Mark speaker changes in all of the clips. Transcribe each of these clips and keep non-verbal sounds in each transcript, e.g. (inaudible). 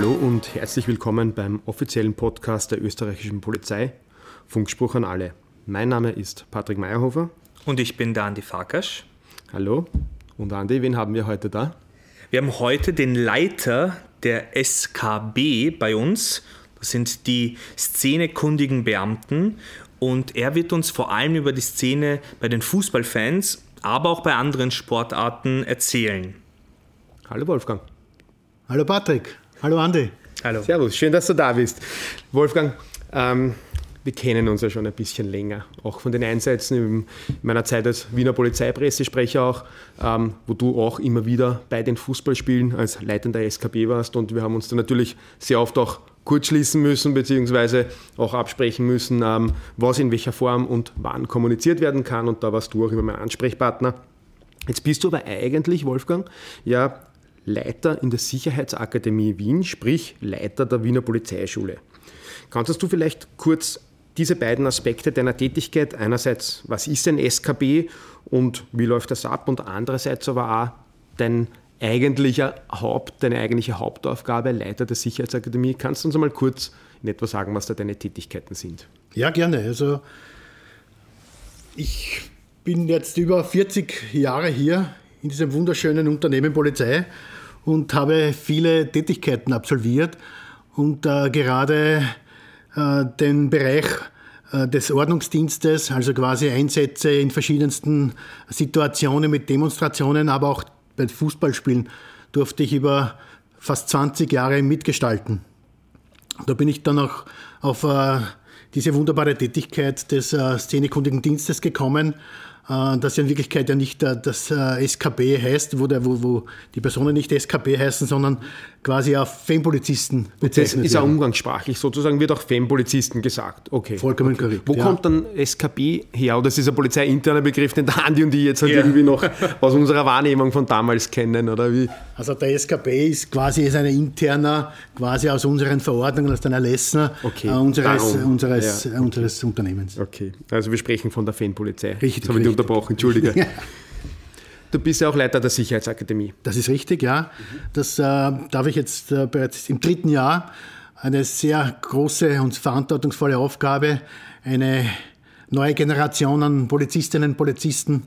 Speaker 1: Hallo und herzlich willkommen beim offiziellen Podcast der österreichischen Polizei. Funkspruch an alle. Mein Name ist Patrick Meyerhofer.
Speaker 2: Und ich bin der Andi Farkasch.
Speaker 1: Hallo. Und Andi, wen haben wir heute da?
Speaker 2: Wir haben heute den Leiter der SKB bei uns. Das sind die szenekundigen Beamten. Und er wird uns vor allem über die Szene bei den Fußballfans, aber auch bei anderen Sportarten erzählen.
Speaker 1: Hallo Wolfgang.
Speaker 3: Hallo Patrick. Hallo Andi.
Speaker 1: Hallo. Servus, schön, dass du da bist. Wolfgang, ähm, wir kennen uns ja schon ein bisschen länger, auch von den Einsätzen in meiner Zeit als Wiener Polizeipressesprecher auch, ähm, wo du auch immer wieder bei den Fußballspielen als leitender SKB warst und wir haben uns da natürlich sehr oft auch kurz schließen müssen, beziehungsweise auch absprechen müssen, ähm, was in welcher Form und wann kommuniziert werden kann und da warst du auch immer mein Ansprechpartner. Jetzt bist du aber eigentlich, Wolfgang, ja Leiter in der Sicherheitsakademie Wien, sprich Leiter der Wiener Polizeischule. Kannst du vielleicht kurz diese beiden Aspekte deiner Tätigkeit, einerseits, was ist ein SKB und wie läuft das ab und andererseits aber auch dein eigentlicher Haupt, deine eigentliche Hauptaufgabe, Leiter der Sicherheitsakademie. Kannst du uns einmal kurz in etwa sagen, was da deine Tätigkeiten sind?
Speaker 3: Ja, gerne. Also ich bin jetzt über 40 Jahre hier in diesem wunderschönen Unternehmen Polizei und habe viele Tätigkeiten absolviert und äh, gerade äh, den Bereich äh, des Ordnungsdienstes, also quasi Einsätze in verschiedensten Situationen mit Demonstrationen, aber auch bei Fußballspielen durfte ich über fast 20 Jahre mitgestalten. Da bin ich dann auch auf äh, diese wunderbare Tätigkeit des szenekundigen Dienstes gekommen äh, das ja in Wirklichkeit ja nicht äh, das äh, SKB heißt, wo, der, wo, wo die Personen nicht SKB heißen, sondern quasi auf Fempolizisten
Speaker 1: bezeichnet Das ist ja umgangssprachlich, sozusagen wird auch Fempolizisten gesagt. Okay.
Speaker 3: Vollkommen
Speaker 1: okay.
Speaker 3: korrekt.
Speaker 1: Wo ja. kommt dann SKB her? Oder ist das ein polizeiinterner Begriff, den der Andi und ich jetzt halt ja. irgendwie noch aus unserer Wahrnehmung von damals kennen, oder wie?
Speaker 3: Also der SKB ist quasi ist ein interner, quasi aus unseren Verordnungen, aus den Erlässen
Speaker 1: okay.
Speaker 3: äh, unseres, unseres, ja. okay. unseres Unternehmens.
Speaker 1: Okay, also wir sprechen von der Fanpolizei.
Speaker 3: Richtig. Jetzt habe ich dich
Speaker 1: unterbrochen, entschuldige. (laughs) (laughs) Du bist ja auch Leiter der Sicherheitsakademie.
Speaker 3: Das ist richtig, ja. Das äh, darf ich jetzt äh, bereits im dritten Jahr. Eine sehr große und verantwortungsvolle Aufgabe, eine neue Generation an Polizistinnen und Polizisten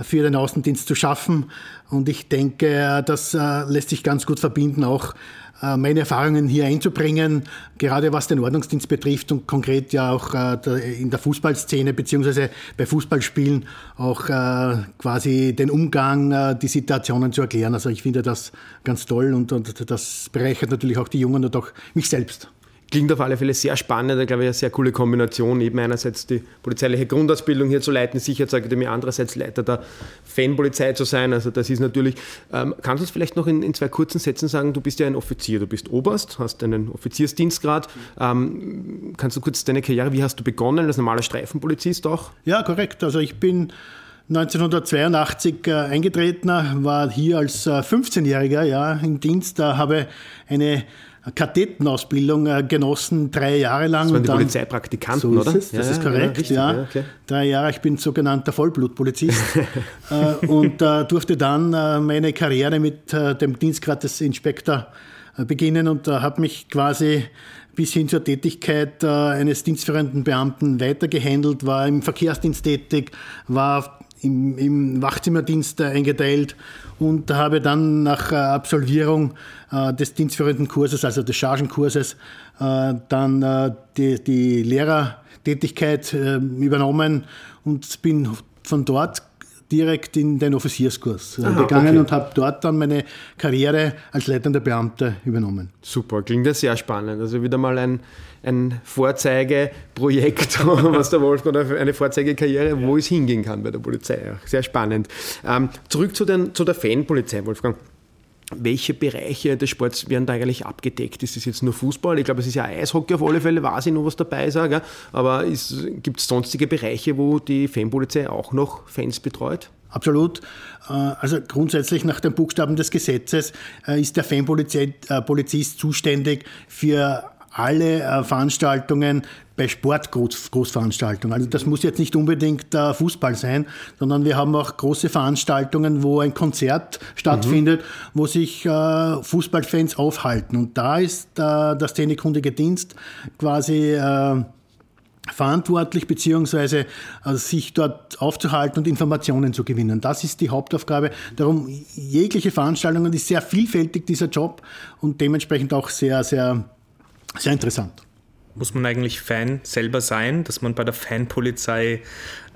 Speaker 3: für den Außendienst zu schaffen. Und ich denke, das äh, lässt sich ganz gut verbinden, auch äh, meine Erfahrungen hier einzubringen, gerade was den Ordnungsdienst betrifft und konkret ja auch äh, in der Fußballszene beziehungsweise bei Fußballspielen auch äh, quasi den Umgang, die Situationen zu erklären. Also ich finde das ganz toll und, und das bereichert natürlich auch die Jungen und auch mich selbst.
Speaker 1: Klingt auf alle Fälle sehr spannend, glaube ich, eine sehr coole Kombination, eben einerseits die polizeiliche Grundausbildung hier zu leiten, Sicherheitsakademie, andererseits Leiter der Fanpolizei zu sein. Also das ist natürlich, ähm, kannst du uns vielleicht noch in, in, zwei kurzen Sätzen sagen, du bist ja ein Offizier, du bist Oberst, hast einen Offiziersdienstgrad. Ähm, kannst du kurz deine Karriere, wie hast du begonnen, als normaler Streifenpolizist auch?
Speaker 3: Ja, korrekt. Also ich bin 1982 äh, eingetreten, war hier als äh, 15-Jähriger ja, im Dienst, da habe eine Kadettenausbildung äh, genossen, drei Jahre lang.
Speaker 1: Das waren die dann, Polizeipraktikanten,
Speaker 3: so
Speaker 1: oder?
Speaker 3: Ist das ja, ist korrekt, ja. Richtig, ja. Okay. Drei Jahre, ich bin sogenannter Vollblutpolizist (laughs) äh, und äh, durfte dann äh, meine Karriere mit äh, dem Dienstgrad des Inspektor äh, beginnen und habe mich quasi bis hin zur Tätigkeit eines dienstführenden Beamten weitergehandelt, war im Verkehrsdienst tätig, war im, im Wachzimmerdienst eingeteilt. Und habe dann nach äh, Absolvierung äh, des dienstführenden Kurses, also des Chargenkurses, äh, dann die, die Lehrertätigkeit übernommen und bin von dort direkt in den Offizierskurs Aha, gegangen okay. und habe dort dann meine Karriere als leitender Beamter übernommen.
Speaker 1: Super, klingt ja sehr spannend. Also wieder mal ein, ein Vorzeigeprojekt, (laughs) was der Wolfgang oder eine Vorzeigekarriere, wo es hingehen kann bei der Polizei. Sehr spannend. Ähm, zurück zu, den, zu der Fanpolizei, Wolfgang. Welche Bereiche des Sports werden da eigentlich abgedeckt? Ist es jetzt nur Fußball? Ich glaube, es ist ja Eishockey auf alle Fälle, weiß ich noch, was dabei ist. Aber gibt es sonstige Bereiche, wo die Fanpolizei auch noch Fans betreut?
Speaker 3: Absolut. Äh, also grundsätzlich nach den Buchstaben des Gesetzes äh, ist der Fanpolizist äh, zuständig für alle äh, Veranstaltungen bei Sportgroßveranstaltungen. Also das muss jetzt nicht unbedingt äh, Fußball sein, sondern wir haben auch große Veranstaltungen, wo ein Konzert stattfindet, mhm. wo sich äh, Fußballfans aufhalten. Und da ist der Szenekundige Dienst quasi verantwortlich, beziehungsweise also sich dort aufzuhalten und Informationen zu gewinnen. Das ist die Hauptaufgabe. Darum, jegliche Veranstaltungen ist sehr vielfältig, dieser Job, und dementsprechend auch sehr, sehr, sehr interessant.
Speaker 2: Muss man eigentlich Fan selber sein, dass man bei der Fanpolizei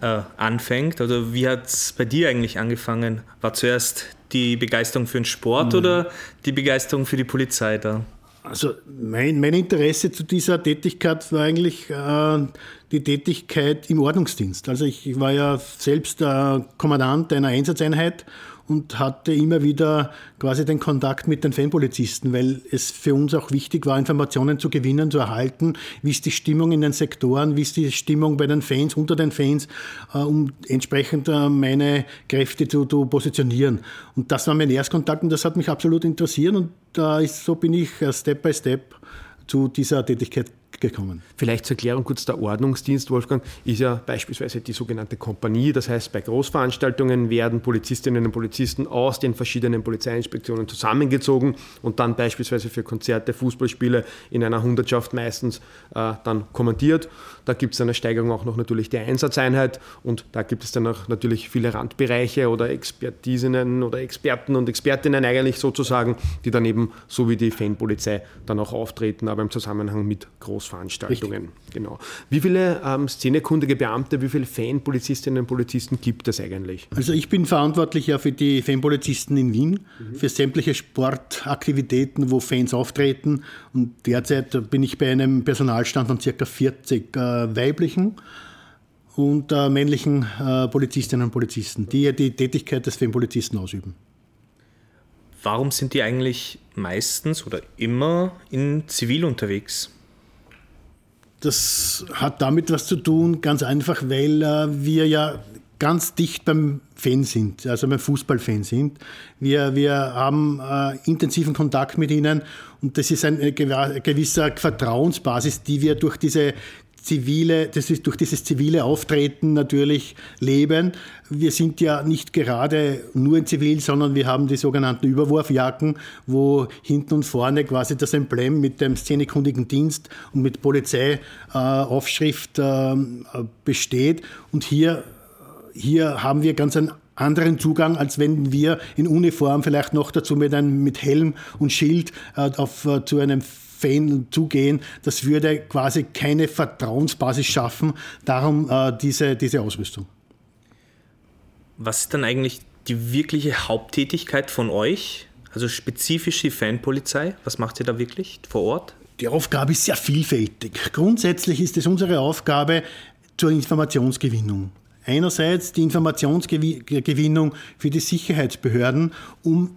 Speaker 2: äh, anfängt? Oder wie hat es bei dir eigentlich angefangen? War zuerst die Begeisterung für den Sport mhm. oder die Begeisterung für die Polizei da?
Speaker 3: Also mein, mein Interesse zu dieser Tätigkeit war eigentlich äh, die Tätigkeit im Ordnungsdienst. Also ich, ich war ja selbst äh, Kommandant einer Einsatzeinheit und hatte immer wieder quasi den Kontakt mit den Fanpolizisten, weil es für uns auch wichtig war, Informationen zu gewinnen, zu erhalten, wie ist die Stimmung in den Sektoren, wie ist die Stimmung bei den Fans, unter den Fans, äh, um entsprechend äh, meine Kräfte zu, zu, positionieren. Und das war mein Erstkontakt und das hat mich absolut interessiert und äh, so bin ich Step by Step zu dieser Tätigkeit gekommen.
Speaker 1: Vielleicht zur Erklärung kurz, der Ordnungsdienst, Wolfgang, ist ja beispielsweise die sogenannte Kompanie. Das heißt, bei Großveranstaltungen werden Polizistinnen und Polizisten aus den verschiedenen Polizeiinspektionen zusammengezogen und dann beispielsweise für Konzerte, Fußballspiele in einer Hundertschaft meistens äh, dann kommandiert. Da gibt es eine Steigerung auch noch natürlich der Einsatzeinheit und da gibt es dann auch natürlich viele Randbereiche oder Expertisinnen oder Experten und Expertinnen eigentlich sozusagen, die dann eben so wie die Fanpolizei dann auch auftreten, aber im Zusammenhang mit Großveranstaltungen. Richtig. Genau. Wie viele ähm, szenekundige Beamte, wie viele Fanpolizistinnen und Polizisten gibt es eigentlich?
Speaker 3: Also ich bin verantwortlich ja für die Fanpolizisten in Wien, mhm. für sämtliche Sportaktivitäten, wo Fans auftreten und derzeit bin ich bei einem Personalstand von ca. 40 äh, weiblichen und äh, männlichen äh, Polizistinnen und Polizisten, die die Tätigkeit des Fanpolizisten ausüben.
Speaker 2: Warum sind die eigentlich meistens oder immer in Zivil unterwegs?
Speaker 3: Das hat damit was zu tun, ganz einfach, weil äh, wir ja ganz dicht beim Fan sind, also beim Fußballfan sind. Wir, wir haben äh, intensiven Kontakt mit ihnen und das ist eine gewisse Vertrauensbasis, die wir durch diese zivile, das ist durch dieses zivile Auftreten natürlich leben. Wir sind ja nicht gerade nur in Zivil, sondern wir haben die sogenannten Überwurfjacken, wo hinten und vorne quasi das Emblem mit dem szenekundigen Dienst und mit Polizeiaufschrift äh, äh, besteht. Und hier, hier haben wir ganz einen anderen Zugang, als wenn wir in Uniform vielleicht noch dazu mit, einem, mit Helm und Schild äh, auf, äh, zu einem Fan zugehen, das würde quasi keine Vertrauensbasis schaffen. Darum äh, diese, diese Ausrüstung.
Speaker 2: Was ist dann eigentlich die wirkliche Haupttätigkeit von euch? Also spezifisch die Fanpolizei? Was macht ihr da wirklich vor Ort?
Speaker 3: Die Aufgabe ist sehr vielfältig. Grundsätzlich ist es unsere Aufgabe zur Informationsgewinnung. Einerseits die Informationsgewinnung für die Sicherheitsbehörden, um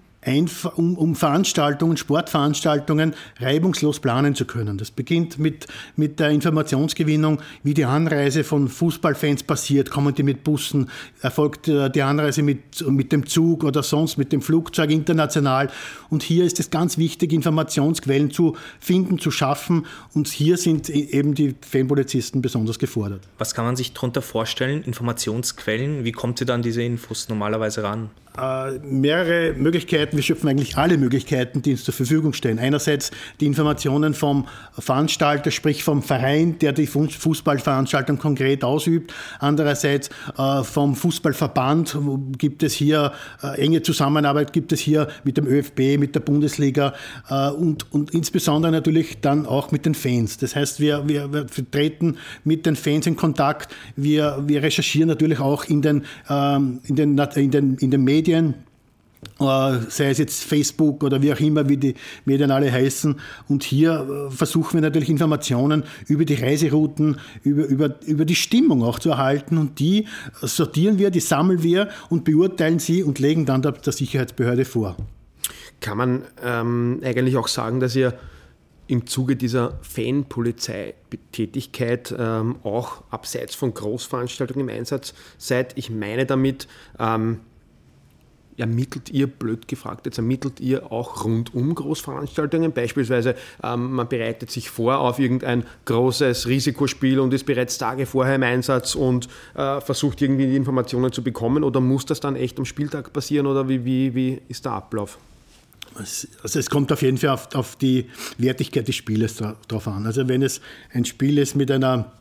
Speaker 3: um, um Veranstaltungen, Sportveranstaltungen reibungslos planen zu können. Das beginnt mit, mit der Informationsgewinnung, wie die Anreise von Fußballfans passiert. Kommen die mit Bussen? Erfolgt äh, die Anreise mit, mit dem Zug oder sonst mit dem Flugzeug international? Und hier ist es ganz wichtig, Informationsquellen zu finden, zu schaffen. Und hier sind e-, eben die Fanpolizisten besonders gefordert.
Speaker 2: Was kann man sich darunter vorstellen? Informationsquellen? Wie kommt ihr dann diese Infos normalerweise ran?
Speaker 3: Äh, mehrere Möglichkeiten, wir schöpfen eigentlich alle Möglichkeiten, die uns zur Verfügung stehen. Einerseits die Informationen vom Veranstalter, sprich vom Verein, der die Fußballveranstaltung konkret ausübt. Andererseits äh, vom Fußballverband gibt es hier äh, enge Zusammenarbeit, gibt es hier mit dem ÖFB, mit der Bundesliga und, und insbesondere natürlich dann auch mit den Fans. Das heißt, wir, wir, wir treten mit den Fans in Kontakt. Wir, wir recherchieren natürlich auch in den, ähm, in den, in den, in den Medien, Medien, äh, sei es jetzt Facebook oder wie auch immer, wie die Medien alle heißen. Und hier äh, versuchen wir natürlich Informationen über die Reiserouten, über, über, über die Stimmung auch zu erhalten. Und die sortieren wir, die sammeln wir und beurteilen sie und legen dann der, der Sicherheitsbehörde vor.
Speaker 1: Kann man ähm, eigentlich auch sagen, dass ihr im Zuge dieser Fanpolizeitätigkeit ähm, auch abseits von Großveranstaltungen im Einsatz seid? Ich meine damit, ähm, ermittelt ihr, blöd gefragt, jetzt ermittelt ihr auch rund um Großveranstaltungen? Beispielsweise ähm, man bereitet sich vor auf irgendein großes Risikospiel und ist bereits Tage vorher im Einsatz und äh, versucht irgendwie die Informationen zu bekommen oder muss das dann echt am Spieltag passieren oder wie, wie, wie ist der Ablauf?
Speaker 3: Also es kommt auf jeden Fall auf, auf die Wertigkeit des Spieles drauf an. Also wenn es ein Spiel ist mit einer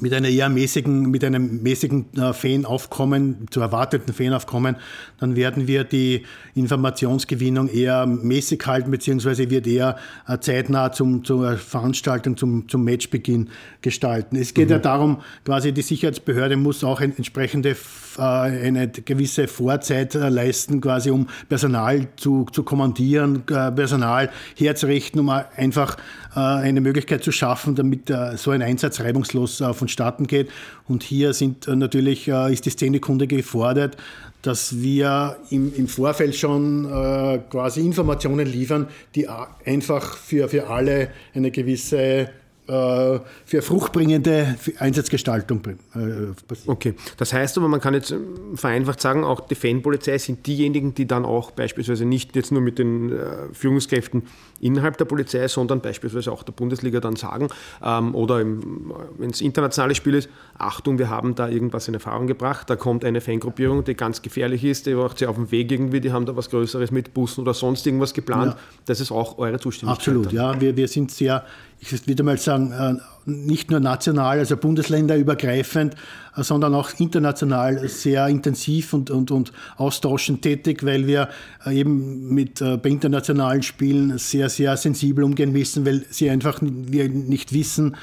Speaker 3: mit einer eher mäßigen, mit einem mäßigen äh, Fanaufkommen, zu erwarteten Fanaufkommen, dann werden wir die Informationsgewinnung eher mäßig halten, beziehungsweise wird eher äh, zeitnah zum, zur Veranstaltung, zum, zum Matchbeginn gestalten. Es geht mhm. ja darum, quasi die Sicherheitsbehörde muss auch entsprechende, eine gewisse Vorzeit leisten, quasi um Personal zu, zu kommandieren, Personal herzurichten, um einfach eine Möglichkeit zu schaffen, damit so ein Einsatz reibungslos vonstatten geht. Und hier sind natürlich, ist die Szenekunde gefordert, dass wir im, im Vorfeld schon äh, quasi Informationen liefern, die einfach für, für alle eine gewisse äh, für fruchtbringende Einsatzgestaltung
Speaker 1: äh, passiert. Okay, das heißt aber, man kann jetzt vereinfacht sagen, auch die Fanpolizei sind diejenigen, die dann auch beispielsweise nicht jetzt nur mit den äh, Führungskräften innerhalb der Polizei, sondern beispielsweise auch der Bundesliga dann sagen, ähm, oder wenn es internationales Spiel ist, Achtung, wir haben da irgendwas in Erfahrung gebracht, da kommt eine Fangruppierung, die ganz gefährlich ist, die macht sie auf dem Weg irgendwie, die haben da was Größeres mit Bussen oder sonst irgendwas geplant. Ja. Das ist auch eure Zuständigkeit.
Speaker 3: Absolut, ja, wir, wir sind sehr ich würde mal sagen, äh, nicht nur national, also bundesländerübergreifend, äh, sondern auch international sehr intensiv und, und, und austauschend tätig, weil wir äh, eben mit, bei internationalen Spielen sehr, sehr sensibel umgehen müssen, weil sie einfach wir nicht wissen,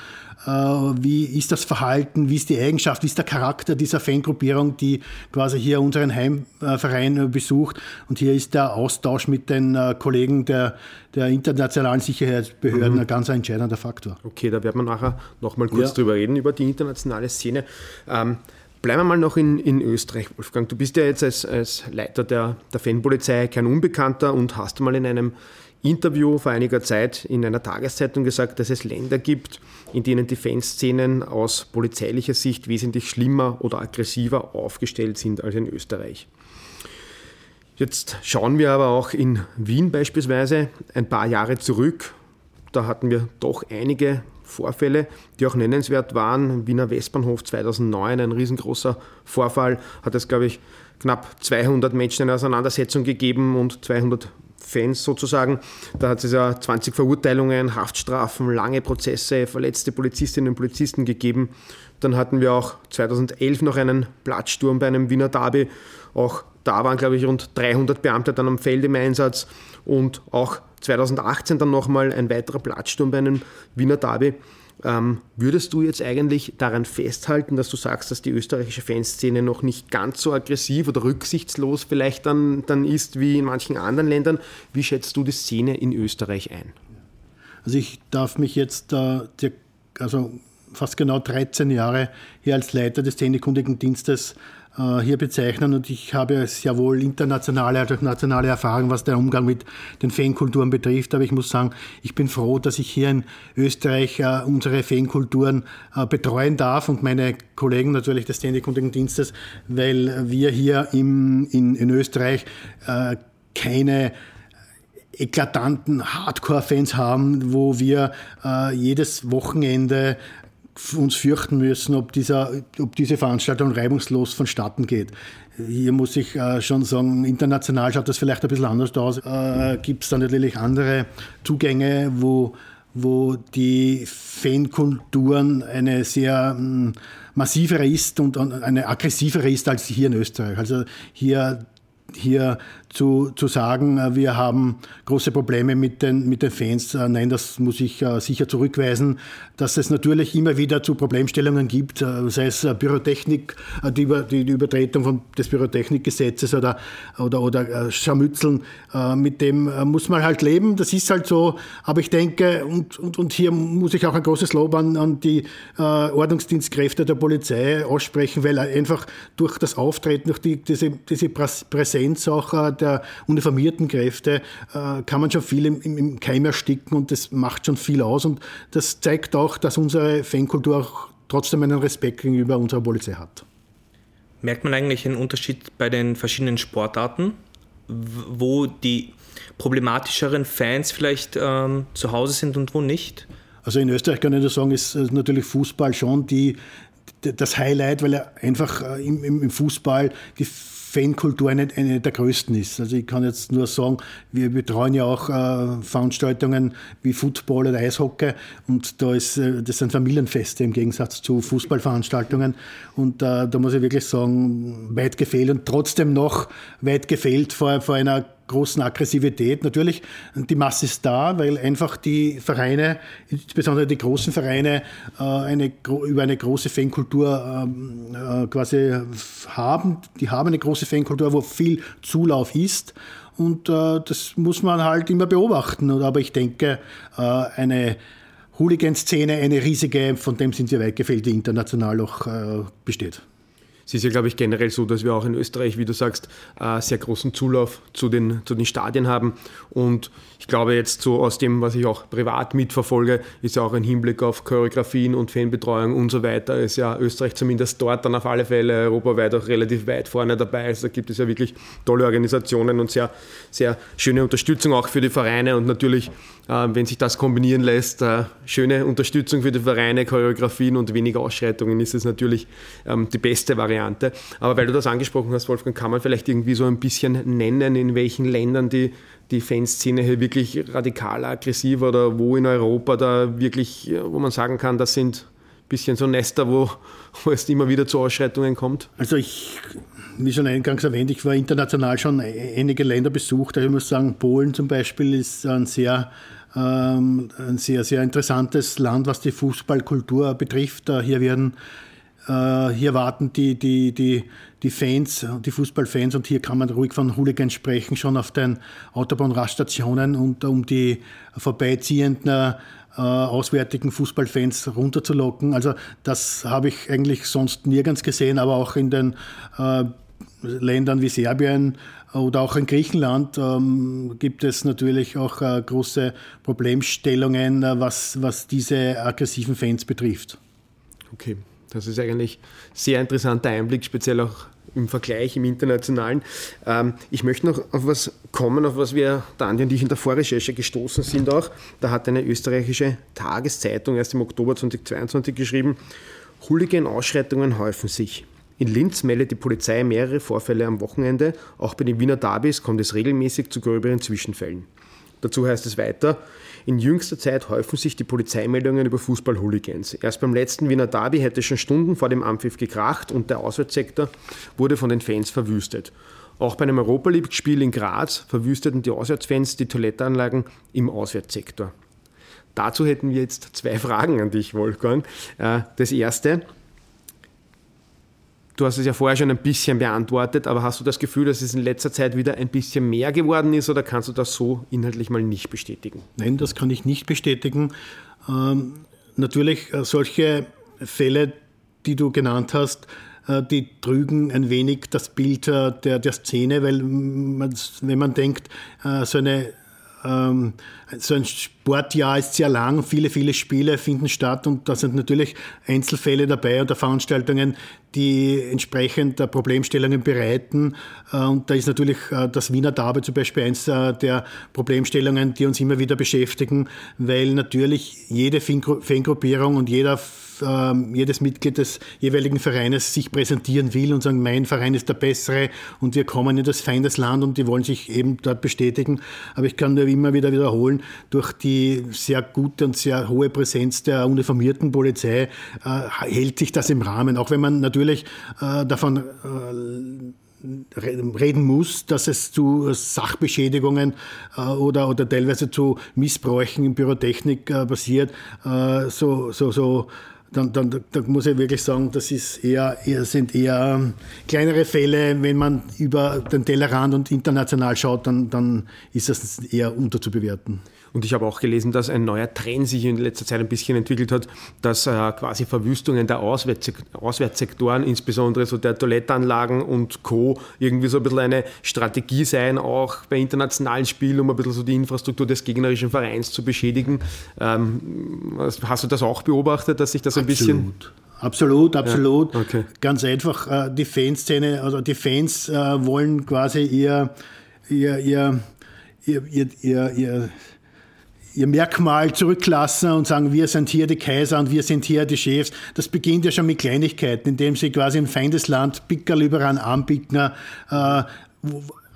Speaker 3: wie ist das Verhalten, wie ist die Eigenschaft, wie ist der Charakter dieser Fangruppierung, die quasi hier unseren Heimverein besucht. Und hier ist der Austausch mit den äh, Kollegen der, der internationalen Sicherheitsbehörden mhm. ein ganz entscheidender Faktor.
Speaker 1: Okay, da werden wir nachher nochmal kurz ja. drüber reden, über die internationale Szene. Ähm, Bleiben wir mal noch in, in Österreich, Wolfgang. Du bist ja jetzt als, als Leiter der, der Fanpolizei kein Unbekannter und hast mal in einem Interview vor einiger Zeit in einer Tageszeitung gesagt, dass es Länder gibt, in denen die Fanszenen aus polizeilicher Sicht wesentlich schlimmer oder aggressiver aufgestellt sind als in Österreich. Jetzt schauen wir aber auch in Wien beispielsweise ein paar Jahre zurück. Da hatten wir doch einige Vorfälle, die auch nennenswert waren. Wiener Westbahnhof 2009, ein riesengroßer Vorfall, hat es, glaube ich, knapp 200 Menschen eine Auseinandersetzung gegeben und 200 Fans sozusagen. Da hat es ja 20 Verurteilungen, Haftstrafen, lange Prozesse, verletzte Polizistinnen und Polizisten gegeben. Dann hatten wir auch 2011 noch einen Plattsturm bei einem Wiener Derby. Auch da waren, glaube ich, rund 300 Beamte dann am Feld im Einsatz. Und auch 2018 dann nochmal ein weiterer Plattsturm bei einem Wiener Derby. Ähm, würdest du jetzt eigentlich daran festhalten, dass du sagst, dass die österreichische Fanszene noch nicht ganz so aggressiv oder rücksichtslos vielleicht dann, dann ist wie in manchen anderen Ländern? Wie schätzt du die Szene in Österreich ein?
Speaker 3: Also ich darf mich jetzt äh, also fast genau 13 Jahre hier als Leiter des Szenekundigen Dienstes äh, hier bezeichnen. Und ich habe sehr wohl internationale als auch nationale Erfahrung, was den Umgang mit den Fankulturen betrifft. Aber ich muss sagen, ich bin froh, dass ich hier in Österreich äh, unsere Fankulturen äh, betreuen darf und meine Kollegen natürlich des Ständigen Dienstes, weil wir hier im, in, in Österreich keine eklatanten Hardcore-Fans haben, wo wir äh, jedes Wochenende uns fürchten müssen, ob, dieser, ob diese Veranstaltung reibungslos vonstatten geht. Hier muss ich äh, schon sagen, international schaut das vielleicht ein bisschen anders aus. Äh, Gibt es da natürlich andere Zugänge, wo, wo die Fankulturen eine sehr hm, massivere ist und, und eine aggressivere ist als hier in Österreich. Also hier hier zu, zu sagen, äh, wir haben große Probleme mit den, mit den Fans. Äh, nein, das muss ich äh, sicher zurückweisen, dass es natürlich immer wieder zu Problemstellungen gibt, sei es Bürotechnik, die, die, Übertretung von, des Bürotechnikgesetzes oder, oder, oder Scharmützeln. Mit dem muss man halt leben, das ist halt so. Aber ich denke, und, und, und hier muss ich auch ein großes Lob an, an die Ordnungsdienstkräfte der Polizei aussprechen, weil einfach durch das Auftreten, durch die, diese, diese Präsenz auch der der uniformierten Kräfte äh, kann man schon viel im, im, Keim ersticken und das macht schon viel aus. Und das zeigt auch, dass unsere Fankultur auch trotzdem einen Respekt gegenüber unserer Polizei hat.
Speaker 2: Merkt man eigentlich einen Unterschied bei den verschiedenen Sportarten? wo die problematischeren Fans vielleicht ähm, zu Hause sind und wo nicht?
Speaker 3: Also in Österreich kann ich nur sagen, ist natürlich Fußball schon die, das Highlight, weil er einfach äh, im, im Fußball die Fankultur eine, eine der größten ist. Also ich kann jetzt nur sagen, wir betreuen ja auch äh, Veranstaltungen wie Football oder Eishockey und da ist, äh, das sind Familienfeste im Gegensatz zu Fußballveranstaltungen und äh, da muss ich wirklich sagen, weit gefehlt und trotzdem noch weit gefehlt vor, vor einer großen Aggressivität. Natürlich, die Masse ist da, weil einfach die Vereine, insbesondere die großen Vereine, äh, eine, über eine große Fankultur ähm, äh, quasi haben. Die haben eine große Fankultur, wo viel Zulauf ist. Und äh, das muss man halt immer beobachten. Aber ich denke, eine Hooligan-Szene, eine riesige, von dem sind wir weit gefehlt, die international auch besteht.
Speaker 1: Es ist ja, glaube ich, generell so, dass wir auch in Österreich, wie du sagst, äh, sehr großen Zulauf zu den, zu den Stadien haben. Und ich glaube jetzt so aus dem, was ich auch privat mitverfolge, ist ja auch ein Hinblick auf Choreografien und Fanbetreuung und so weiter, ist ja Österreich zumindest dort dann auf alle Fälle europaweit auch relativ weit vorne dabei. Also da gibt es ja wirklich tolle Organisationen und sehr, sehr schöne Unterstützung auch für die Vereine und natürlich wenn sich das kombinieren lässt, äh, schöne Unterstützung für die Vereine, Choreografien und weniger Ausschreitungen, ist es natürlich ähm, die beste Variante. Aber weil du das angesprochen hast, Wolfgang, kann man vielleicht irgendwie so ein bisschen nennen, in welchen Ländern die, die Fanszene hier wirklich radikal aggressiv oder wo in Europa da wirklich, wo man sagen kann, das sind ein bisschen so Nester, wo, (laughs) wo es immer wieder zu Ausschreitungen kommt?
Speaker 3: Also ich wie schon eingangs erwähnt, ich war international schon einige Länder besucht. Ich muss sagen, Polen zum Beispiel ist ein sehr, ähm, ein sehr, sehr interessantes Land, was die Fußballkultur betrifft. Hier werden äh, hier warten die, die, die, die Fans, die Fußballfans, und hier kann man ruhig von Hooligans sprechen, schon auf den Autobahnraststationen und um die vorbeiziehenden äh, auswärtigen Fußballfans runterzulocken. Also das habe ich eigentlich sonst nirgends gesehen, aber auch in den äh, Ländern wie Serbien oder auch in Griechenland ähm, gibt es natürlich auch äh, große Problemstellungen, äh, was, was diese aggressiven Fans betrifft.
Speaker 1: Okay, das ist eigentlich ein sehr interessanter Einblick, speziell auch im Vergleich im Internationalen. Ähm, ich möchte noch auf was kommen, auf was wir, Daniel und ich, in der Vorrecherche gestoßen sind auch. Da hat eine österreichische Tageszeitung erst im Oktober 2022 geschrieben, Hooligan-Ausschreitungen häufen sich. In Linz meldet die Polizei mehrere Vorfälle am Wochenende. Auch bei den Wiener Derbys kommt es regelmäßig zu gröberen Zwischenfällen. Dazu heißt es weiter, in jüngster Zeit häufen sich die Polizeimeldungen über Fußball-Hooligans. Erst beim letzten Wiener Derby hätte schon Stunden vor dem Ampfiff gekracht und der Auswärtssektor wurde von den Fans verwüstet. Auch bei einem Europa League-Spiel in Graz verwüsteten die Auswärtsfans die Toilettenanlagen im Auswärtssektor. Dazu hätten wir jetzt zwei (laughs) Fragen an dich, Wolfgang. Äh, das erste, Du hast es ja vorher schon ein bisschen beantwortet, aber hast du das Gefühl, dass es in letzter Zeit wieder ein bisschen mehr geworden ist oder kannst du das so inhaltlich mal nicht bestätigen?
Speaker 3: Nein, das kann ich nicht bestätigen. Ähm, natürlich, äh, solche Fälle, die du genannt hast, äh, die trügen ein wenig das Bild äh, der, der Szene, weil wenn man denkt, so eine ähm, so ein Sportjahr ist sehr lang, viele, viele Spiele finden statt und da sind natürlich Einzelfälle dabei oder Veranstaltungen, die entsprechend Problemstellungen bereiten. Äh, und da ist natürlich äh, das Wiener Derby zum Beispiel eins äh, der Problemstellungen, die uns immer wieder beschäftigen, weil natürlich jede Fangruppierung und jeder ähm, jedes Mitglied des jeweiligen Vereines sich präsentieren will und sagen, mein Verein ist der bessere und wir kommen in das Feindesland und die wollen sich eben dort bestätigen. Aber ich kann nur immer wieder wiederholen, durch die sehr gute und sehr hohe Präsenz der uniformierten Polizei äh, hält sich das im Rahmen. Auch wenn man natürlich äh, davon äh, reden muss, dass es zu Sachbeschädigungen äh, oder, oder teilweise zu Missbräuchen in Pyrotechnik äh, passiert, äh, so, so, so dann, dann, dann, muss ich wirklich sagen, das ist eher, eher, sind eher ähm, kleinere Fälle. Wenn man über den Tellerrand und international schaut, dann, dann ist das eher unterzubewerten.
Speaker 1: Und ich habe auch gelesen, dass ein neuer Trend sich in letzter Zeit ein bisschen entwickelt hat, dass äh, quasi Verwüstungen der Auswärtssektoren, insbesondere so der Toilettanlagen und Co., irgendwie so ein bisschen eine Strategie sein, auch bei internationalen Spielen, um ein bisschen so die Infrastruktur des gegnerischen Vereins zu beschädigen. Ähm, hast du das auch beobachtet, dass sich das ein
Speaker 3: Absolut.
Speaker 1: bisschen
Speaker 3: Absolut, absolut. Ja, okay. Ganz einfach, äh, die Fanszene, also die Fans äh, wollen quasi ihr ihr, ihr, ihr, ihr, ihr ihr Merkmal zurücklassen und sagen, wir sind hier die Kaiser und wir sind hier die Chefs. Das beginnt ja schon mit Kleinigkeiten, indem sie quasi im Feindesland Pickerl überall anbieten, äh,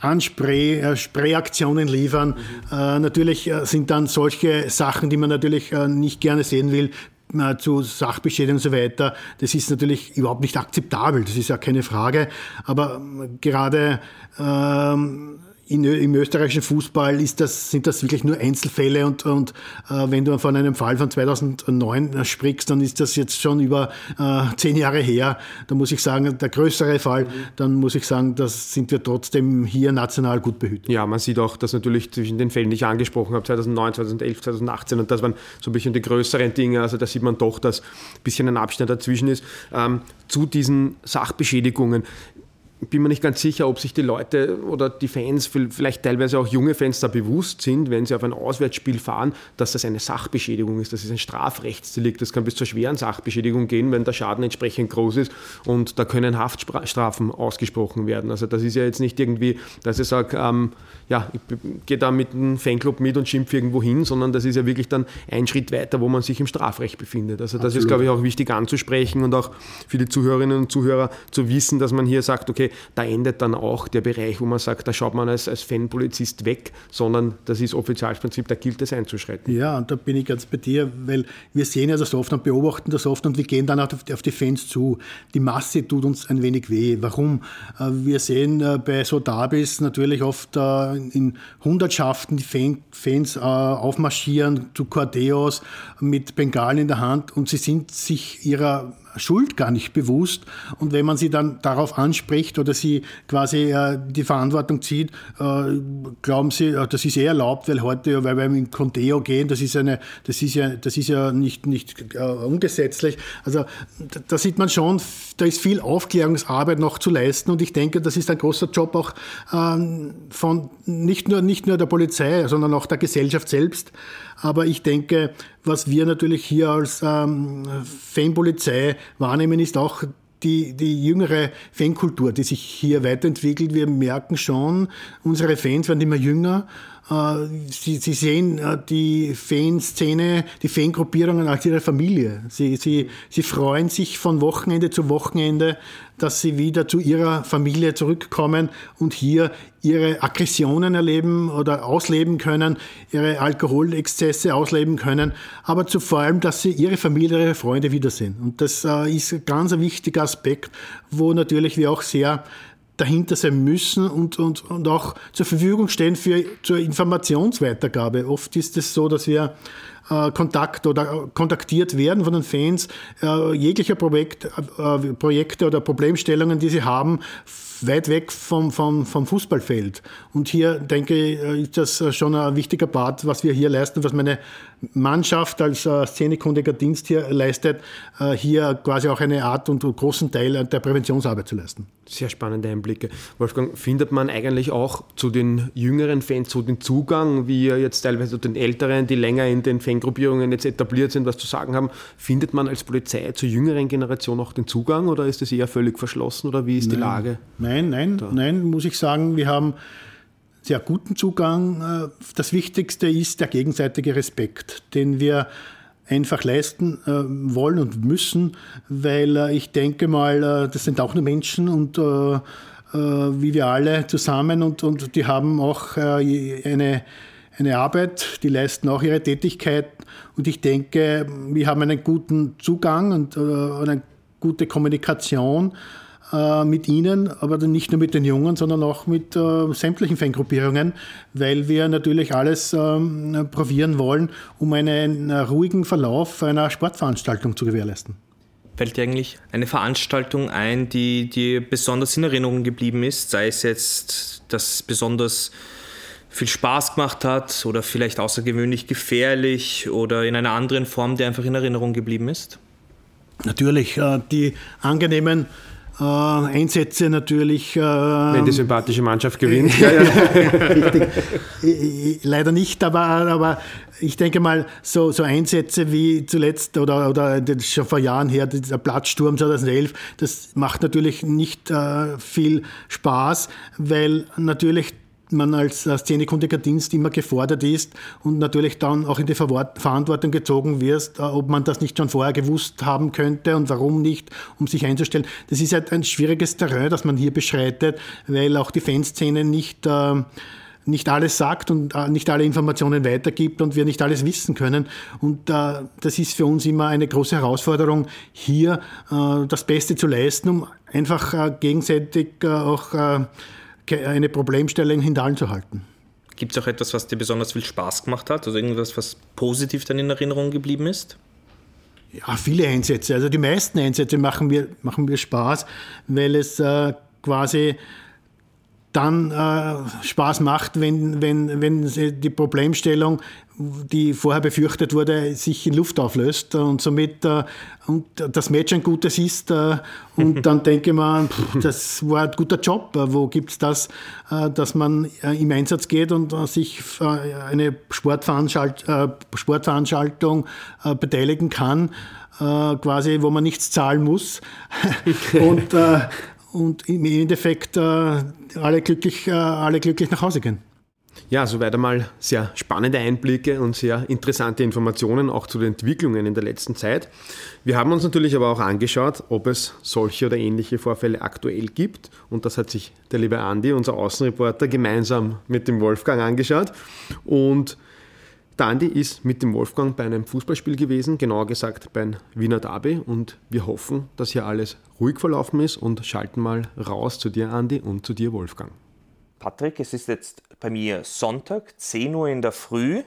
Speaker 3: Anspray, äh, Sprayaktionen liefern. Mhm. Äh, natürlich äh, sind dann solche Sachen, die man natürlich äh, nicht gerne sehen will, äh, zu Sachbeschädigung und so weiter. Das ist natürlich überhaupt nicht akzeptabel, das ist ja keine Frage. Aber gerade ähm, in, im österreichischen Fußball ist das, sind das wirklich nur Einzelfälle und, und äh, wenn du von einem Fall von 2009 sprichst, dann ist das jetzt schon über äh, zehn Jahre her. Da muss ich sagen, der größere Fall, dann muss ich sagen, das sind wir trotzdem hier national gut behütet.
Speaker 1: Ja, man sieht auch, dass natürlich zwischen den Fällen, die ich angesprochen habe, 2009, 2011, 2018 und das waren so ein bisschen die größeren Dinge, also da sieht man doch, dass ein bisschen ein Abstand dazwischen ist. Ähm, zu diesen Sachbeschädigungen bin mir nicht ganz sicher, ob sich die Leute oder die Fans, vielleicht teilweise auch junge Fans, da bewusst sind, wenn sie auf ein Auswärtsspiel fahren, dass das eine Sachbeschädigung ist. Das ist ein Strafrechtsdelikt. Das kann bis zur schweren Sachbeschädigung gehen, wenn der Schaden entsprechend groß ist und da können Haftstrafen ausgesprochen werden. Also das ist ja jetzt nicht irgendwie, dass ich sage, ähm, ja, ich gehe da mit einem Fanclub mit und schimpfe irgendwo hin, sondern das ist ja wirklich dann ein Schritt weiter, wo man sich im Strafrecht befindet. Also das Absolut. ist, glaube ich, auch wichtig anzusprechen und auch für die Zuhörerinnen und Zuhörer zu wissen, dass man hier sagt, okay, da endet dann auch der Bereich, wo man sagt, da schaut man als, als Fanpolizist weg, sondern das ist Offizialsprinzip, da gilt es einzuschreiten.
Speaker 3: Ja, und da bin ich ganz bei dir, weil wir sehen ja das oft und beobachten das oft und wir gehen dann auf, auf die Fans zu. Die Masse tut uns ein wenig weh. Warum? Äh, wir sehen äh, bei so Derbys natürlich oft äh, in Hundertschaften die Fans aufmarschieren zu Cordeos mit Bengalen in der Hand und sie sind sich ihrer Schuld gar nicht bewusst. Und wenn man sie dann darauf anspricht oder sie quasi äh, die Verantwortung zieht, äh, glauben sie, äh, das ist eh erlaubt, weil heute, weil wir in Conteo gehen, das ist, eine, das ist, ja, das ist ja nicht, nicht äh, ungesetzlich. Also da, da, sieht man schon, da ist viel Aufklärungsarbeit noch zu leisten und ich denke, das ist ein großer Job auch ähm, von nicht nur, nicht nur der Polizei, sondern auch der Gesellschaft selbst. Aber ich denke, was wir natürlich hier als ähm, Fanpolizei wahrnehmen, ist auch die, die jüngere Fankultur, die sich hier weiterentwickelt. Wir merken schon, unsere Fans werden immer jünger sie, sie sehen äh, die Fanszene, die Fangruppierungen als ihre Familie. Sie, sie, sie freuen sich von Wochenende zu Wochenende, dass sie wieder zu ihrer Familie zurückkommen und hier ihre Aggressionen erleben oder ausleben können, ihre Alkoholexzesse ausleben können, aber zu vor allem, dass sie ihre Familie, ihre Freunde wiedersehen. Und das äh, ist ein ganz wichtiger Aspekt, wo natürlich wir auch sehr dahinter sein müssen und, und, und auch zur Verfügung stehen für, zur Informationsweitergabe. Oft ist es so, dass wir äh, Kontakt oder kontaktiert werden von den Fans äh, jeglicher Projekt, äh, Projekte oder Problemstellungen, die sie haben, weit weg vom, vom, vom Fußballfeld. Und hier denke ich, äh, ist das schon ein wichtiger Part, was wir hier leisten, was meine Mannschaft als äh, szenekundiger Dienst hier leistet, äh, hier quasi auch eine Art und großen Teil der Präventionsarbeit zu leisten.
Speaker 1: Sehr spannende Einblicke. Wolfgang, findet man eigentlich auch zu den jüngeren Fans so den Zugang, wie jetzt teilweise zu den Älteren, die länger in den Fangruppierungen jetzt etabliert sind, was zu sagen haben, findet man als Polizei zur jüngeren Generation auch den Zugang oder ist das eher völlig verschlossen oder wie ist
Speaker 3: nein,
Speaker 1: die Lage?
Speaker 3: Nein, nein, da? nein, muss ich sagen, wir haben sehr guten Zugang. Äh, das Wichtigste ist der gegenseitige Respekt, den wir einfach leisten äh, wollen und müssen, weil äh, ich denke mal, das sind auch nur Menschen und wie wir alle zusammen und, und die haben auch eine, eine Arbeit, die leisten auch ihre Tätigkeit und ich denke, wir haben einen guten Zugang und eine gute Kommunikation äh, mit ihnen, aber nicht nur mit den Jungen, sondern auch mit äh, sämtlichen Fangruppierungen, weil wir natürlich alles ähm, probieren wollen, um einen ruhigen Verlauf einer Sportveranstaltung zu gewährleisten.
Speaker 2: Fällt dir eigentlich eine Veranstaltung ein, die dir besonders in Erinnerung geblieben ist, sei es jetzt, dass besonders viel Spaß gemacht hat oder vielleicht außergewöhnlich gefährlich oder in einer anderen Form, die einfach in Erinnerung geblieben ist?
Speaker 3: Natürlich, äh, die angenehmen äh, Einsätze natürlich. Äh,
Speaker 1: Wenn die sympathische Mannschaft gewinnt. (laughs)
Speaker 3: ja, ja, richtig. Leider nicht, aber, aber ich denke mal, so, so Einsätze wie zuletzt oder, oder schon vor Jahren her, der Platzsturm 2011, das macht natürlich nicht äh, viel Spaß, weil natürlich man als szenekundiger Dienst immer gefordert ist und natürlich dann auch in die Verantwortung gezogen wirst, äh, ob man das nicht schon vorher gewusst haben könnte und warum nicht, um sich einzustellen. Das ist halt ein schwieriges Terrain, das man hier beschreitet, weil auch die Fanszene nicht äh, nicht alles sagt und äh, nicht alle Informationen weitergibt und wir nicht alles wissen können. Und äh, das ist für uns immer eine große Herausforderung, hier äh, das Beste zu leisten, um einfach äh, gegenseitig auch eine Problemstellung hinterhalten
Speaker 2: Gibt es auch etwas, was dir besonders viel Spaß gemacht hat? Also irgendwas, was positiv dann in Erinnerung geblieben ist?
Speaker 3: Ja, viele Einsätze. Also die meisten Einsätze machen mir, machen mir Spaß, weil es quasi dann äh, Spaß macht, wenn, wenn, wenn die Problemstellung, die vorher befürchtet wurde, sich in Luft auflöst und somit äh, und das Match ein gutes ist. Äh, und (laughs) dann denke man, pff, das war ein guter Job. Wo gibt es das, äh, dass man äh, im Einsatz geht und äh, sich eine Sportveranstalt Sportveranstaltung beteiligen kann? quasi, wo man nichts zahlen muss. (laughs) und, und im Endeffekt äh, alle, glücklich, äh, alle glücklich nach Hause gehen.
Speaker 1: Ja, soweit einmal sehr spannende Einblicke und sehr interessante Informationen auch zu den Entwicklungen in der letzten Zeit. Wir haben uns natürlich aber auch angeschaut, ob es solche oder ähnliche Vorfälle aktuell gibt. Und das hat sich der liebe Andi, unser Außenreporter, gemeinsam mit dem Wolfgang angeschaut. Und der Andi ist mit dem Wolfgang bei einem Fußballspiel gewesen, genauer gesagt beim Wiener Derby. Und wir hoffen, dass hier alles ruhig verlaufen ist und schalten mal raus zu dir, Andi, und zu dir, Wolfgang.
Speaker 2: Patrick, es ist jetzt bei mir Sonntag, 10 Uhr in der Früh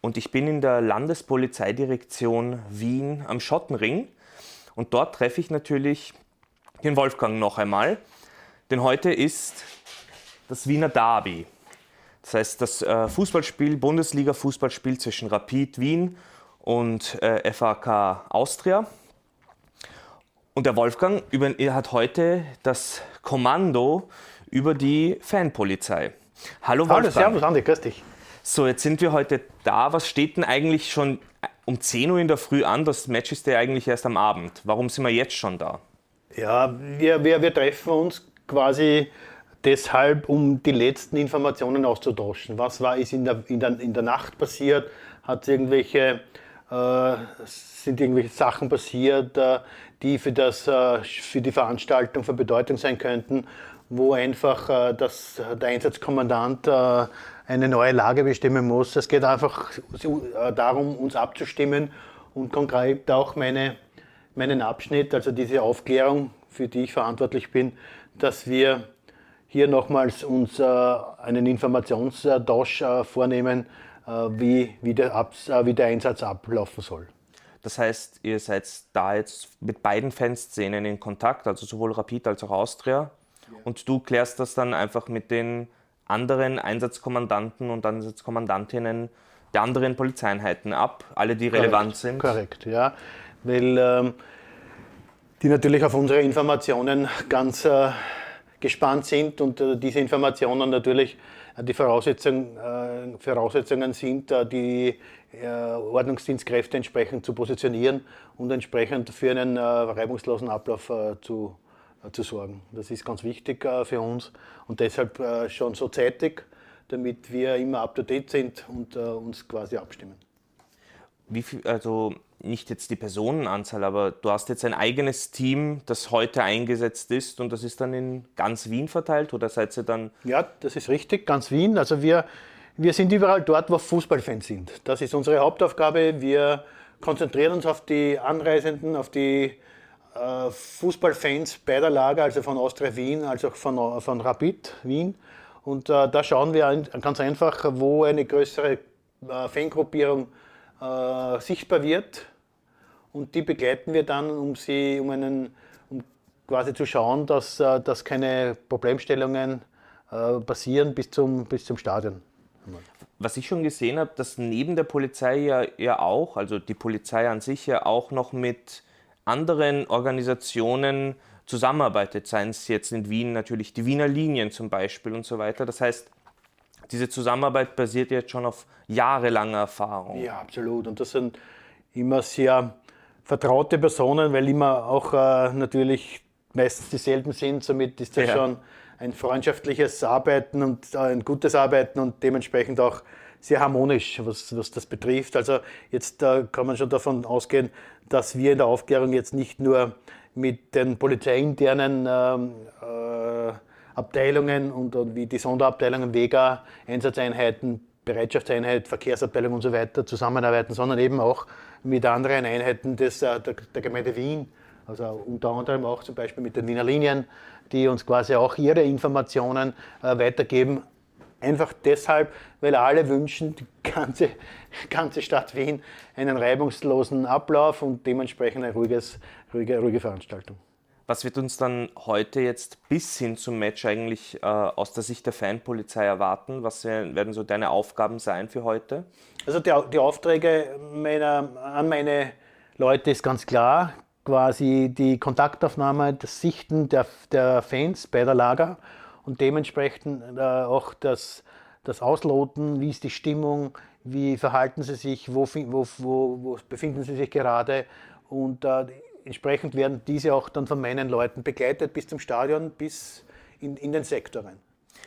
Speaker 2: und ich bin in der Landespolizeidirektion Wien am Schottenring und dort treffe ich natürlich den Wolfgang noch einmal, denn heute ist das Wiener Derby. Das heißt, das äh, Fußballspiel, Bundesliga-Fußballspiel zwischen Rapid Wien und äh, FAK Austria. Und der Wolfgang über, hat heute das Kommando über die Fanpolizei.
Speaker 3: Hallo Wolfgang. Hallo, servus Andi, grüß dich.
Speaker 2: So, jetzt sind wir heute da. Was steht denn eigentlich schon um 10 Uhr in der Früh an? Das Match ist ja eigentlich erst am Abend. Warum sind wir jetzt schon da?
Speaker 3: Ja, wir, wir, wir treffen uns quasi deshalb, um die letzten Informationen auszutauschen. Was war ist in der, in der, in der Nacht passiert? Hat irgendwelche, äh, sind irgendwelche Sachen passiert, äh, die für, das, äh, für die Veranstaltung von Bedeutung sein könnten, wo einfach äh, das, der Einsatzkommandant äh, eine neue Lage bestimmen muss. Es geht einfach äh, darum, uns abzustimmen und konkret auch meine, meinen Abschnitt, also diese Aufklärung, für die ich verantwortlich bin, dass wir hier nochmals uns äh, einen Informationstausch äh, vornehmen, äh, wie, wie, der Abs wie der Einsatz ablaufen soll.
Speaker 2: Das heißt, ihr seid da jetzt mit beiden Fanszenen in Kontakt, also sowohl Rapid als auch Austria. Ja. Und du klärst das dann einfach mit den anderen Einsatzkommandanten und Einsatzkommandantinnen der anderen Polizeieinheiten ab, alle, die korrekt, relevant sind.
Speaker 3: Korrekt, ja. Weil ähm, die natürlich auf unsere Informationen ganz äh, gespannt sind und äh, diese Informationen natürlich äh, die Voraussetzung, äh, Voraussetzungen sind, die Ordnungsdienstkräfte entsprechend zu positionieren und entsprechend für einen reibungslosen Ablauf zu, zu sorgen. Das ist ganz wichtig für uns und deshalb schon so zeitig, damit wir immer up to date sind und uns quasi abstimmen.
Speaker 2: Wie viel, also nicht jetzt die Personenanzahl, aber du hast jetzt ein eigenes Team, das heute eingesetzt ist und das ist dann in ganz Wien verteilt oder seid ihr dann?
Speaker 3: Ja, das ist richtig, ganz Wien. Also wir, wir sind überall dort, wo Fußballfans sind. Das ist unsere Hauptaufgabe. Wir konzentrieren uns auf die Anreisenden, auf die äh, Fußballfans beider Lager, also von Austria Wien als auch von, von Rapid Wien. Und äh, da schauen wir ganz einfach, wo eine größere äh, Fangruppierung äh, sichtbar wird und die begleiten wir dann, um sie, um einen, um quasi zu schauen, dass, äh, dass keine Problemstellungen äh, passieren bis zum, bis zum Stadion.
Speaker 2: Was ich schon gesehen habe, dass neben der Polizei ja, ja auch, also die Polizei an sich ja auch noch mit anderen Organisationen zusammenarbeitet, seien es jetzt in Wien natürlich die Wiener Linien zum Beispiel und so weiter. Das heißt, diese Zusammenarbeit basiert jetzt schon auf jahrelanger Erfahrung.
Speaker 3: Ja, absolut. Und das sind immer sehr vertraute Personen, weil immer auch äh, natürlich meistens dieselben sind. Somit ist das ja. schon ein freundschaftliches Arbeiten und ein gutes Arbeiten und dementsprechend auch sehr harmonisch, was, was das betrifft. Also jetzt äh, kann man schon davon ausgehen, dass wir in der Aufklärung jetzt nicht nur mit den polizeiinternen ähm, äh, Abteilungen und, und, wie die Sonderabteilungen Vega, Einsatzeinheiten, Bereitschaftseinheit, Verkehrsabteilung und so weiter zusammenarbeiten, sondern eben auch mit anderen Einheiten des, äh, der, der Gemeinde Wien. Also unter anderem auch zum Beispiel mit den Wiener Linien, die uns quasi auch ihre Informationen äh, weitergeben, Einfach deshalb, weil alle wünschen, die ganze, ganze Stadt Wien, einen reibungslosen Ablauf und dementsprechend eine ruhiges, ruhige, ruhige Veranstaltung.
Speaker 2: Was wird uns dann heute jetzt bis hin zum Match eigentlich äh, aus der Sicht der Fanpolizei erwarten? Was werden so deine Aufgaben sein für heute?
Speaker 3: Also die, die Aufträge meiner, an meine Leute ist ganz klar. Quasi die Kontaktaufnahme, das Sichten der, der Fans bei der Lager und dementsprechend äh, auch das, das Ausloten, wie ist die Stimmung, wie verhalten sie sich, wo, wo, wo, wo befinden sie sich gerade und äh, entsprechend werden diese auch dann von meinen Leuten begleitet bis zum Stadion, bis in, in den Sektoren.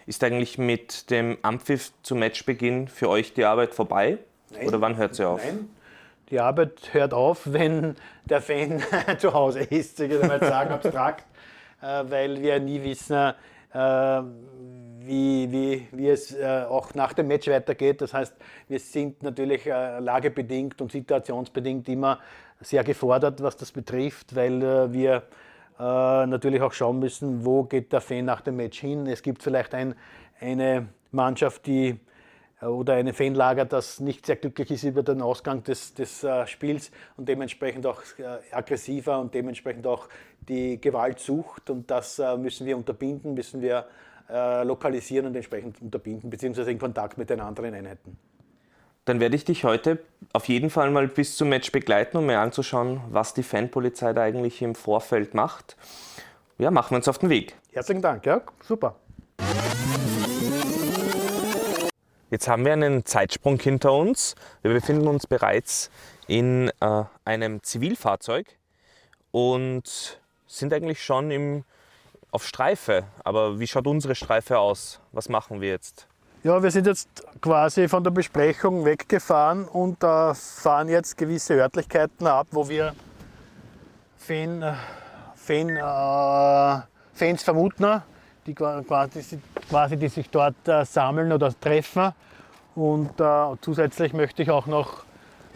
Speaker 2: Ist eigentlich mit dem Ampfiff zum Matchbeginn für euch die Arbeit vorbei? Nein, Oder wann hört sie auf?
Speaker 3: Nein, die Arbeit hört auf, (laughs) wenn der Fan (laughs) zu Hause ist, ich würde mal sagen, (laughs) abstrakt, äh, weil wir nie wissen, äh, wie, wie, wie es äh, auch nach dem Match weitergeht. Das heißt, wir sind natürlich lagebedingt und situationsbedingt immer sehr gefordert, was das betrifft, weil wir natürlich auch schauen müssen, wo geht der Fan nach dem Match hin. Es gibt vielleicht ein, eine Mannschaft, die oder ein Fanlager, das nicht sehr glücklich ist über den Ausgang des, des Spiels und dementsprechend auch aggressiver und dementsprechend auch die Gewalt sucht. Und das müssen wir unterbinden, müssen wir lokalisieren und entsprechend unterbinden, beziehungsweise in Kontakt mit den anderen Einheiten.
Speaker 2: Dann werde ich dich heute auf jeden Fall mal bis zum Match begleiten, um mir anzuschauen, was die Fanpolizei da eigentlich im Vorfeld macht. Ja, machen wir uns auf den Weg.
Speaker 3: Herzlichen Dank, ja, super.
Speaker 2: Jetzt haben wir einen Zeitsprung hinter uns. Wir befinden uns bereits in äh, einem Zivilfahrzeug und sind eigentlich schon im, auf Streife. Aber wie schaut unsere Streife aus? Was machen wir jetzt?
Speaker 3: Ja, wir sind jetzt quasi von der Besprechung weggefahren und äh, fahren jetzt gewisse Örtlichkeiten ab, wo wir Fan, äh, Fan, äh, Fans vermuten, die quasi, quasi die sich dort äh, sammeln oder treffen. Und äh, zusätzlich möchte ich auch noch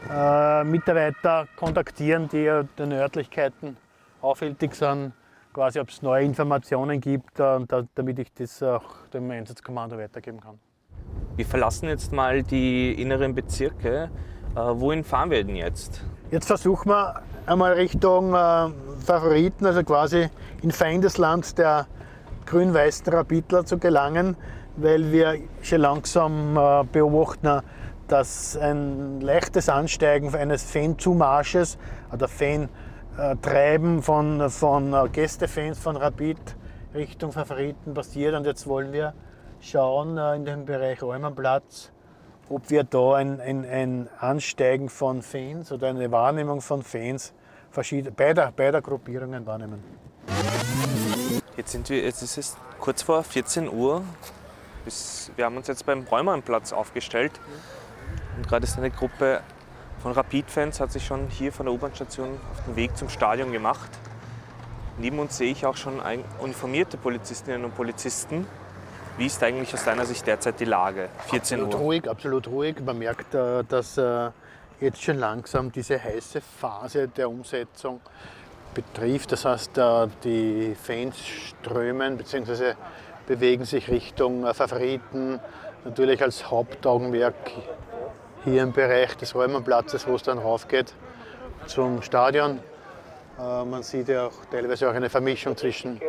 Speaker 3: äh, Mitarbeiter kontaktieren, die in den Örtlichkeiten aufhältig sind, quasi ob es neue Informationen gibt, damit ich das auch dem Einsatzkommando weitergeben kann.
Speaker 2: Wir verlassen jetzt mal die inneren Bezirke. Äh, wohin fahren wir denn jetzt?
Speaker 3: Jetzt versuchen wir einmal Richtung äh, Favoriten, also quasi in Feindesland der grün-weißen Rapidler zu gelangen, weil wir schon langsam äh, beobachten, dass ein leichtes Ansteigen eines Fan-Zumarsches oder Fan-Treiben von, von äh, Gästefans von Rapid Richtung Favoriten passiert. Und jetzt wollen wir schauen äh, in dem Bereich Räumenplatz, ob wir da ein, ein, ein Ansteigen von Fans oder eine Wahrnehmung von Fans beider, beider Gruppierungen wahrnehmen.
Speaker 2: Jetzt, sind wir, jetzt ist es kurz vor 14 Uhr. wir haben uns jetzt beim Räumernplatz aufgestellt. Und gerade ist eine Gruppe von Rapid-Fans hat sich schon hier von der U-Bahn-Station auf den Weg zum Stadion gemacht. Neben uns sehe ich auch schon uniformierte Polizistinnen und Polizisten. Wie ist eigentlich aus deiner Sicht derzeit die Lage?
Speaker 3: 14 absolut Uhr. ruhig, absolut ruhig. Man merkt, äh, dass äh, jetzt schon langsam diese heiße Phase der Umsetzung betrifft. Das heißt, äh, die Fans strömen bzw. bewegen sich Richtung Favoriten, natürlich als Hauptaugenmerk hier im Bereich des Räumenplatzes, wo es dann raufgeht zum Stadion. Man sieht ja auch teilweise auch eine Vermischung zwischen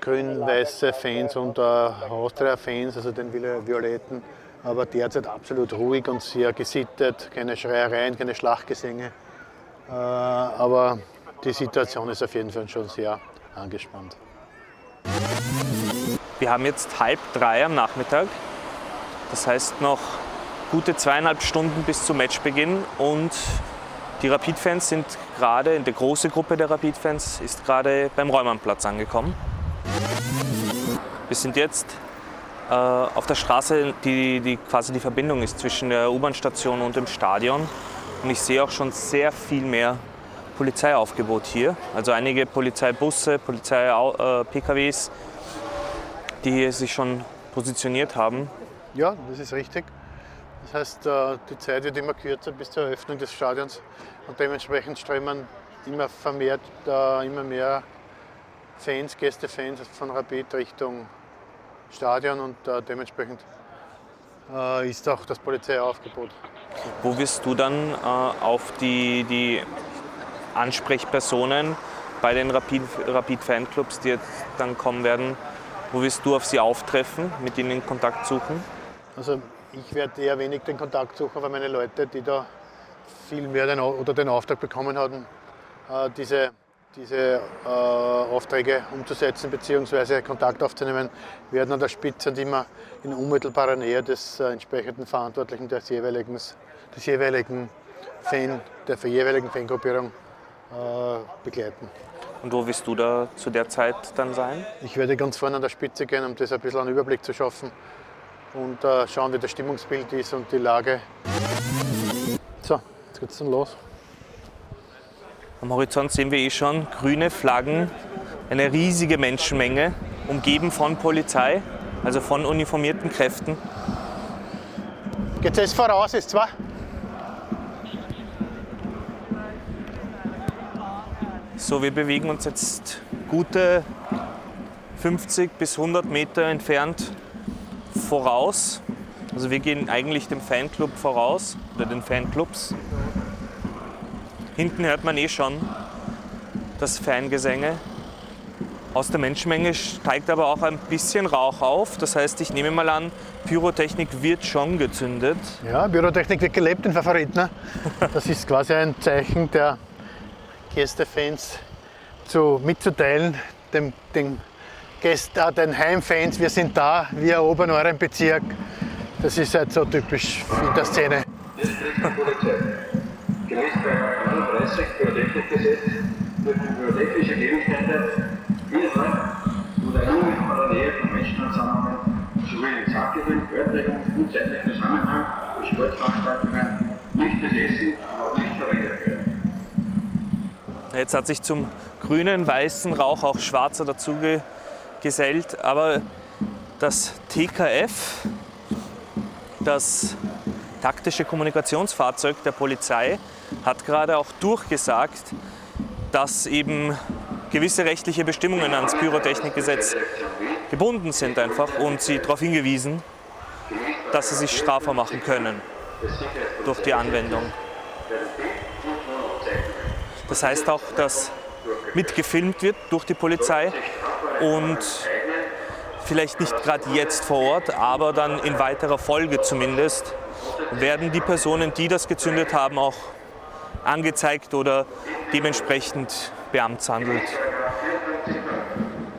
Speaker 3: grün-weiße Fans und Austria-Fans, also den Violetten. Aber derzeit absolut ruhig und sehr gesittet, keine Schreiereien, keine Schlachtgesänge. Aber die Situation ist auf jeden Fall schon sehr angespannt.
Speaker 2: Wir haben jetzt halb drei am Nachmittag. Das heißt noch gute zweieinhalb Stunden bis zum Matchbeginn und die Rapid-Fans sind gerade, in der große Gruppe der Rapid-Fans ist gerade beim Räumannplatz angekommen. Wir sind jetzt äh, auf der Straße, die, die quasi die Verbindung ist zwischen der U-Bahn-Station und dem Stadion. Und ich sehe auch schon sehr viel mehr Polizeiaufgebot hier. Also einige Polizeibusse, Polizei-PKWs, die hier sich schon positioniert haben.
Speaker 3: Ja, das ist richtig. Das heißt, äh, die Zeit wird immer kürzer bis zur Eröffnung des Stadions und dementsprechend strömen immer vermehrt, äh, immer mehr Fans, Gästefans von Rapid Richtung Stadion und äh, dementsprechend ist auch das Polizeiaufgebot.
Speaker 2: Wo wirst du dann auf die, die Ansprechpersonen bei den Rapid, Rapid Fanclubs, die jetzt dann kommen werden, wo wirst du auf sie auftreffen, mit ihnen in Kontakt suchen?
Speaker 3: Also ich werde eher wenig den Kontakt suchen, weil meine Leute, die da viel mehr den, oder den Auftrag bekommen hatten, äh, diese, diese äh, Aufträge umzusetzen bzw. Kontakt aufzunehmen, werden an der Spitze und immer in unmittelbarer Nähe des äh, entsprechenden Verantwortlichen des jeweiligen, des jeweiligen Fan, der jeweiligen Fangruppierung äh, begleiten.
Speaker 2: Und wo wirst du da zu der Zeit dann sein?
Speaker 3: Ich werde ganz vorne an der Spitze gehen, um das ein bisschen einen Überblick zu schaffen und äh, schauen, wie das Stimmungsbild ist und die Lage. So, jetzt geht's dann los.
Speaker 2: Am Horizont sehen wir eh schon grüne Flaggen, eine riesige Menschenmenge, umgeben von Polizei, also von uniformierten Kräften.
Speaker 3: Geht's jetzt voraus, ist zwar?
Speaker 2: So, wir bewegen uns jetzt gute 50 bis 100 Meter entfernt voraus. Also wir gehen eigentlich dem Fanclub voraus oder den Fanclubs. Hinten hört man eh schon das Fangesänge. Aus der Menschenmenge steigt aber auch ein bisschen Rauch auf. Das heißt, ich nehme mal an, Pyrotechnik wird schon gezündet.
Speaker 3: Ja, Pyrotechnik wird gelebt in Favoriten. Ne? Das ist quasi ein Zeichen der Gästefans zu, mitzuteilen, dem, dem Gäste, äh, den Heimfans, wir sind da, wir erobern euren Bezirk. Das ist halt so typisch in der Szene. Gemäß 31 Pyrotechnikgesetz dürfen pyrotechnische Gegenstände innerhalb oder in unmittelbarer Nähe von Menschenansammlungen sowie örtlichen und zeitlichen Zusammenhang mit Sportveranstaltungen nicht besessen, aber auch nicht verwendet werden.
Speaker 2: Jetzt hat sich zum grünen, weißen Rauch auch schwarzer dazu gesellt. Aber das TKF, das taktische Kommunikationsfahrzeug der Polizei, hat gerade auch durchgesagt, dass eben gewisse rechtliche Bestimmungen ans Pyrotechnikgesetz gebunden sind einfach und sie darauf hingewiesen, dass sie sich strafbar machen können durch die Anwendung. Das heißt auch, dass mitgefilmt wird durch die Polizei und vielleicht nicht gerade jetzt vor Ort, aber dann in weiterer Folge zumindest, werden die Personen, die das gezündet haben, auch angezeigt oder dementsprechend beamtshandelt.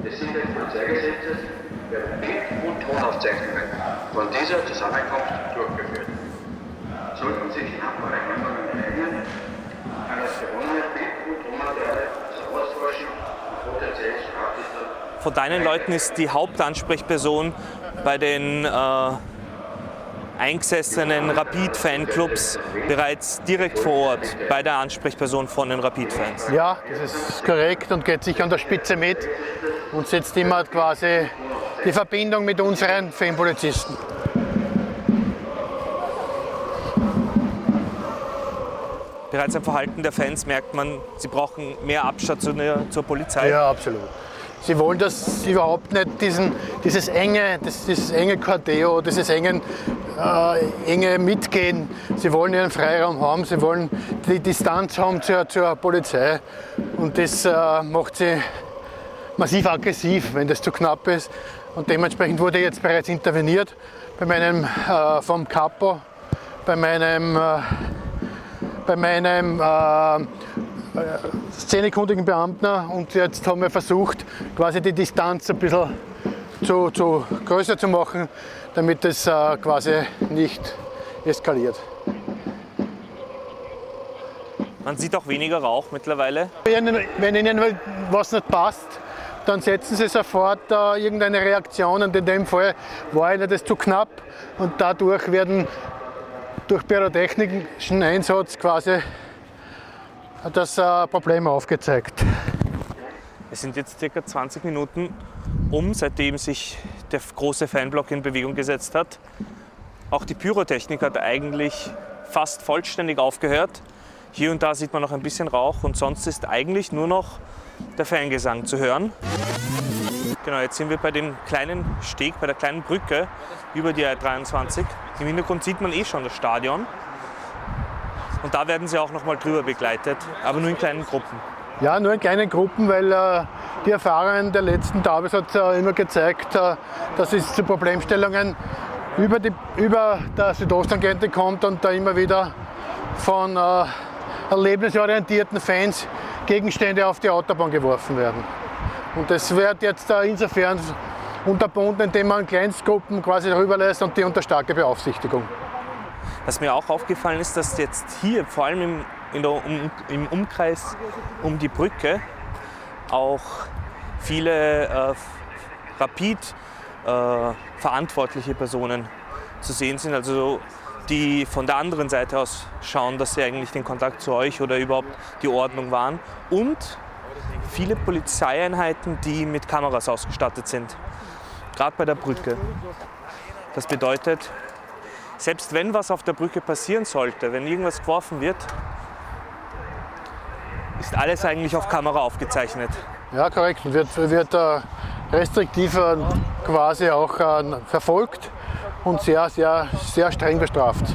Speaker 2: Des Polizeigesetzes werden Bild- und Tonaufzeichnungen von dieser Zusammenkunft durchgeführt. Sollten sich nachbare Handlungen ereignen, kann das gewonnene Bild- und Tonmaterial zur Ausforschung potenziell von deinen Leuten ist die Hauptansprechperson bei den äh, eingesessenen Rapid-Fanclubs bereits direkt vor Ort bei der Ansprechperson von den Rapid-Fans.
Speaker 3: Ja, das ist korrekt und geht sich an der Spitze mit und setzt immer quasi die Verbindung mit unseren Fanpolizisten.
Speaker 2: Bereits am Verhalten der Fans merkt man, sie brauchen mehr Abstand zur, zur Polizei.
Speaker 3: Ja, absolut. Sie wollen das überhaupt nicht, diesen, dieses enge, das, dieses enge Cordeo, dieses engen, äh, enge Mitgehen. Sie wollen ihren Freiraum haben, sie wollen die Distanz haben zur, zur Polizei. Und das äh, macht sie massiv aggressiv, wenn das zu knapp ist. Und dementsprechend wurde jetzt bereits interveniert bei meinem äh, vom Capo, bei meinem, äh, bei meinem äh, szenekundigen Beamten und jetzt haben wir versucht, quasi die Distanz ein bisschen zu, zu größer zu machen, damit es äh, quasi nicht eskaliert.
Speaker 2: Man sieht auch weniger Rauch mittlerweile.
Speaker 3: Wenn, wenn Ihnen was nicht passt, dann setzen sie sofort äh, irgendeine Reaktion und in dem Fall war ihnen das zu knapp und dadurch werden durch pyrotechnischen Einsatz quasi das äh, Problem aufgezeigt.
Speaker 2: Es sind jetzt circa 20 Minuten um, seitdem sich der große Fanblock in Bewegung gesetzt hat. Auch die Pyrotechnik hat eigentlich fast vollständig aufgehört. Hier und da sieht man noch ein bisschen Rauch und sonst ist eigentlich nur noch der Fangesang zu hören. Genau, jetzt sind wir bei dem kleinen Steg, bei der kleinen Brücke über die A23. Im Hintergrund sieht man eh schon das Stadion. Und da werden sie auch noch mal drüber begleitet, aber nur in kleinen Gruppen.
Speaker 3: Ja, nur in kleinen Gruppen, weil äh, die Erfahrungen der letzten Tages hat äh, immer gezeigt, äh, dass es zu Problemstellungen über, die, über der Südosttangente kommt und da immer wieder von äh, erlebnisorientierten Fans Gegenstände auf die Autobahn geworfen werden. Und das wird jetzt äh, insofern unterbunden, indem man Kleinstgruppen quasi darüber lässt und die unter starke Beaufsichtigung.
Speaker 2: Was mir auch aufgefallen ist, dass jetzt hier, vor allem im der, um, im Umkreis um die Brücke auch viele äh, Rapid äh, verantwortliche Personen zu sehen sind, also die von der anderen Seite aus schauen, dass sie eigentlich den Kontakt zu euch oder überhaupt die Ordnung waren und viele Polizeieinheiten, die mit Kameras ausgestattet sind, gerade bei der Brücke. Das bedeutet, selbst wenn was auf der Brücke passieren sollte, wenn irgendwas geworfen wird, ist alles eigentlich auf Kamera aufgezeichnet.
Speaker 3: Ja, korrekt. Wird, wird äh, restriktiv äh, quasi auch äh, verfolgt und sehr, sehr, sehr streng bestraft.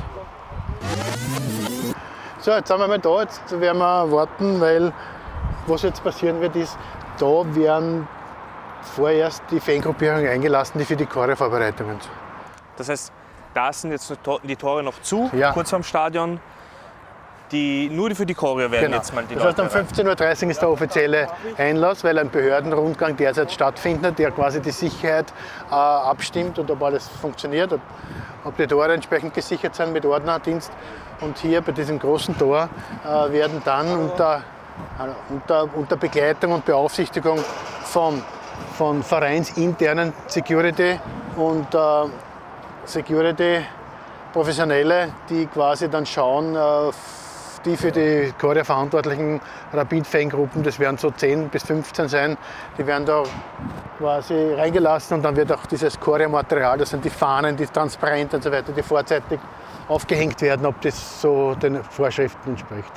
Speaker 3: So, jetzt sind wir mal da. Jetzt werden wir warten, weil was jetzt passieren wird, ist, da werden vorerst die Fangruppierungen eingelassen, die für die Chore-Vorbereitungen.
Speaker 2: Das heißt, da sind jetzt die Tore noch zu, ja. kurz vorm Stadion die, nur für die Choreo werden genau. jetzt mal die
Speaker 3: Das heißt, um 15.30 Uhr ist der offizielle Einlass, weil ein Behördenrundgang derzeit stattfindet, der quasi die Sicherheit äh, abstimmt und ob alles funktioniert, ob, ob, die Tore entsprechend gesichert sind mit Ordnerdienst. Und hier bei diesem großen Tor äh, werden dann unter, äh, unter, unter Begleitung und Beaufsichtigung von, von vereinsinternen Security und äh, Security Professionelle, die quasi dann schauen, äh, die für die Korea verantwortlichen Rapid-Fangruppen, das werden so 10 bis 15 sein, die werden da quasi reingelassen und dann wird auch dieses Korea-Material, das sind die Fahnen, die transparent und so weiter, die vorzeitig aufgehängt werden, ob das so den Vorschriften entspricht.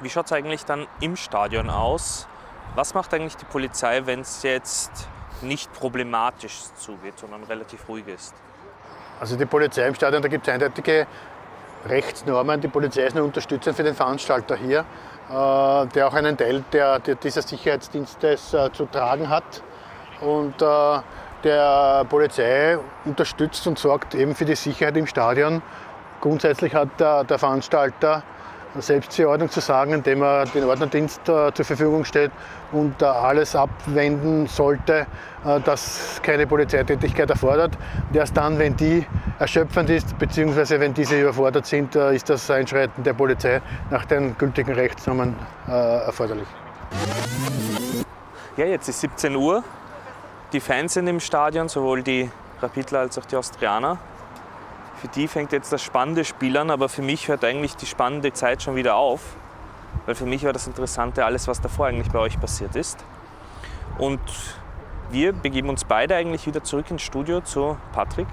Speaker 2: Wie schaut es eigentlich dann im Stadion aus? Was macht eigentlich die Polizei, wenn es jetzt nicht problematisch zugeht, sondern relativ ruhig ist?
Speaker 3: Also die Polizei im Stadion, da gibt es eindeutige Rechtsnormen. Die Polizei ist eine Unterstützung für den Veranstalter hier, äh, der auch einen Teil der, der dieses Sicherheitsdienstes äh, zu tragen hat. Und äh, der Polizei unterstützt und sorgt eben für die Sicherheit im Stadion. Grundsätzlich hat der, der Veranstalter selbst die Ordnung zu sagen, indem er den Ordnerdienst äh, zur Verfügung stellt und äh, alles abwenden sollte, äh, das keine Polizeitätigkeit erfordert. Und erst dann, wenn die erschöpfend ist, beziehungsweise wenn diese überfordert sind, äh, ist das Einschreiten der Polizei nach den gültigen Rechtsnormen äh, erforderlich.
Speaker 2: Ja, jetzt ist 17 Uhr. Die Fans sind im Stadion, sowohl die Rapidler als auch die Austrianer. Für die fängt jetzt das spannende Spiel an, aber für mich hört eigentlich die spannende Zeit schon wieder auf. Weil für mich war das Interessante alles, was davor eigentlich bei euch passiert ist. Und wir begeben uns beide eigentlich wieder zurück ins Studio zu Patrick,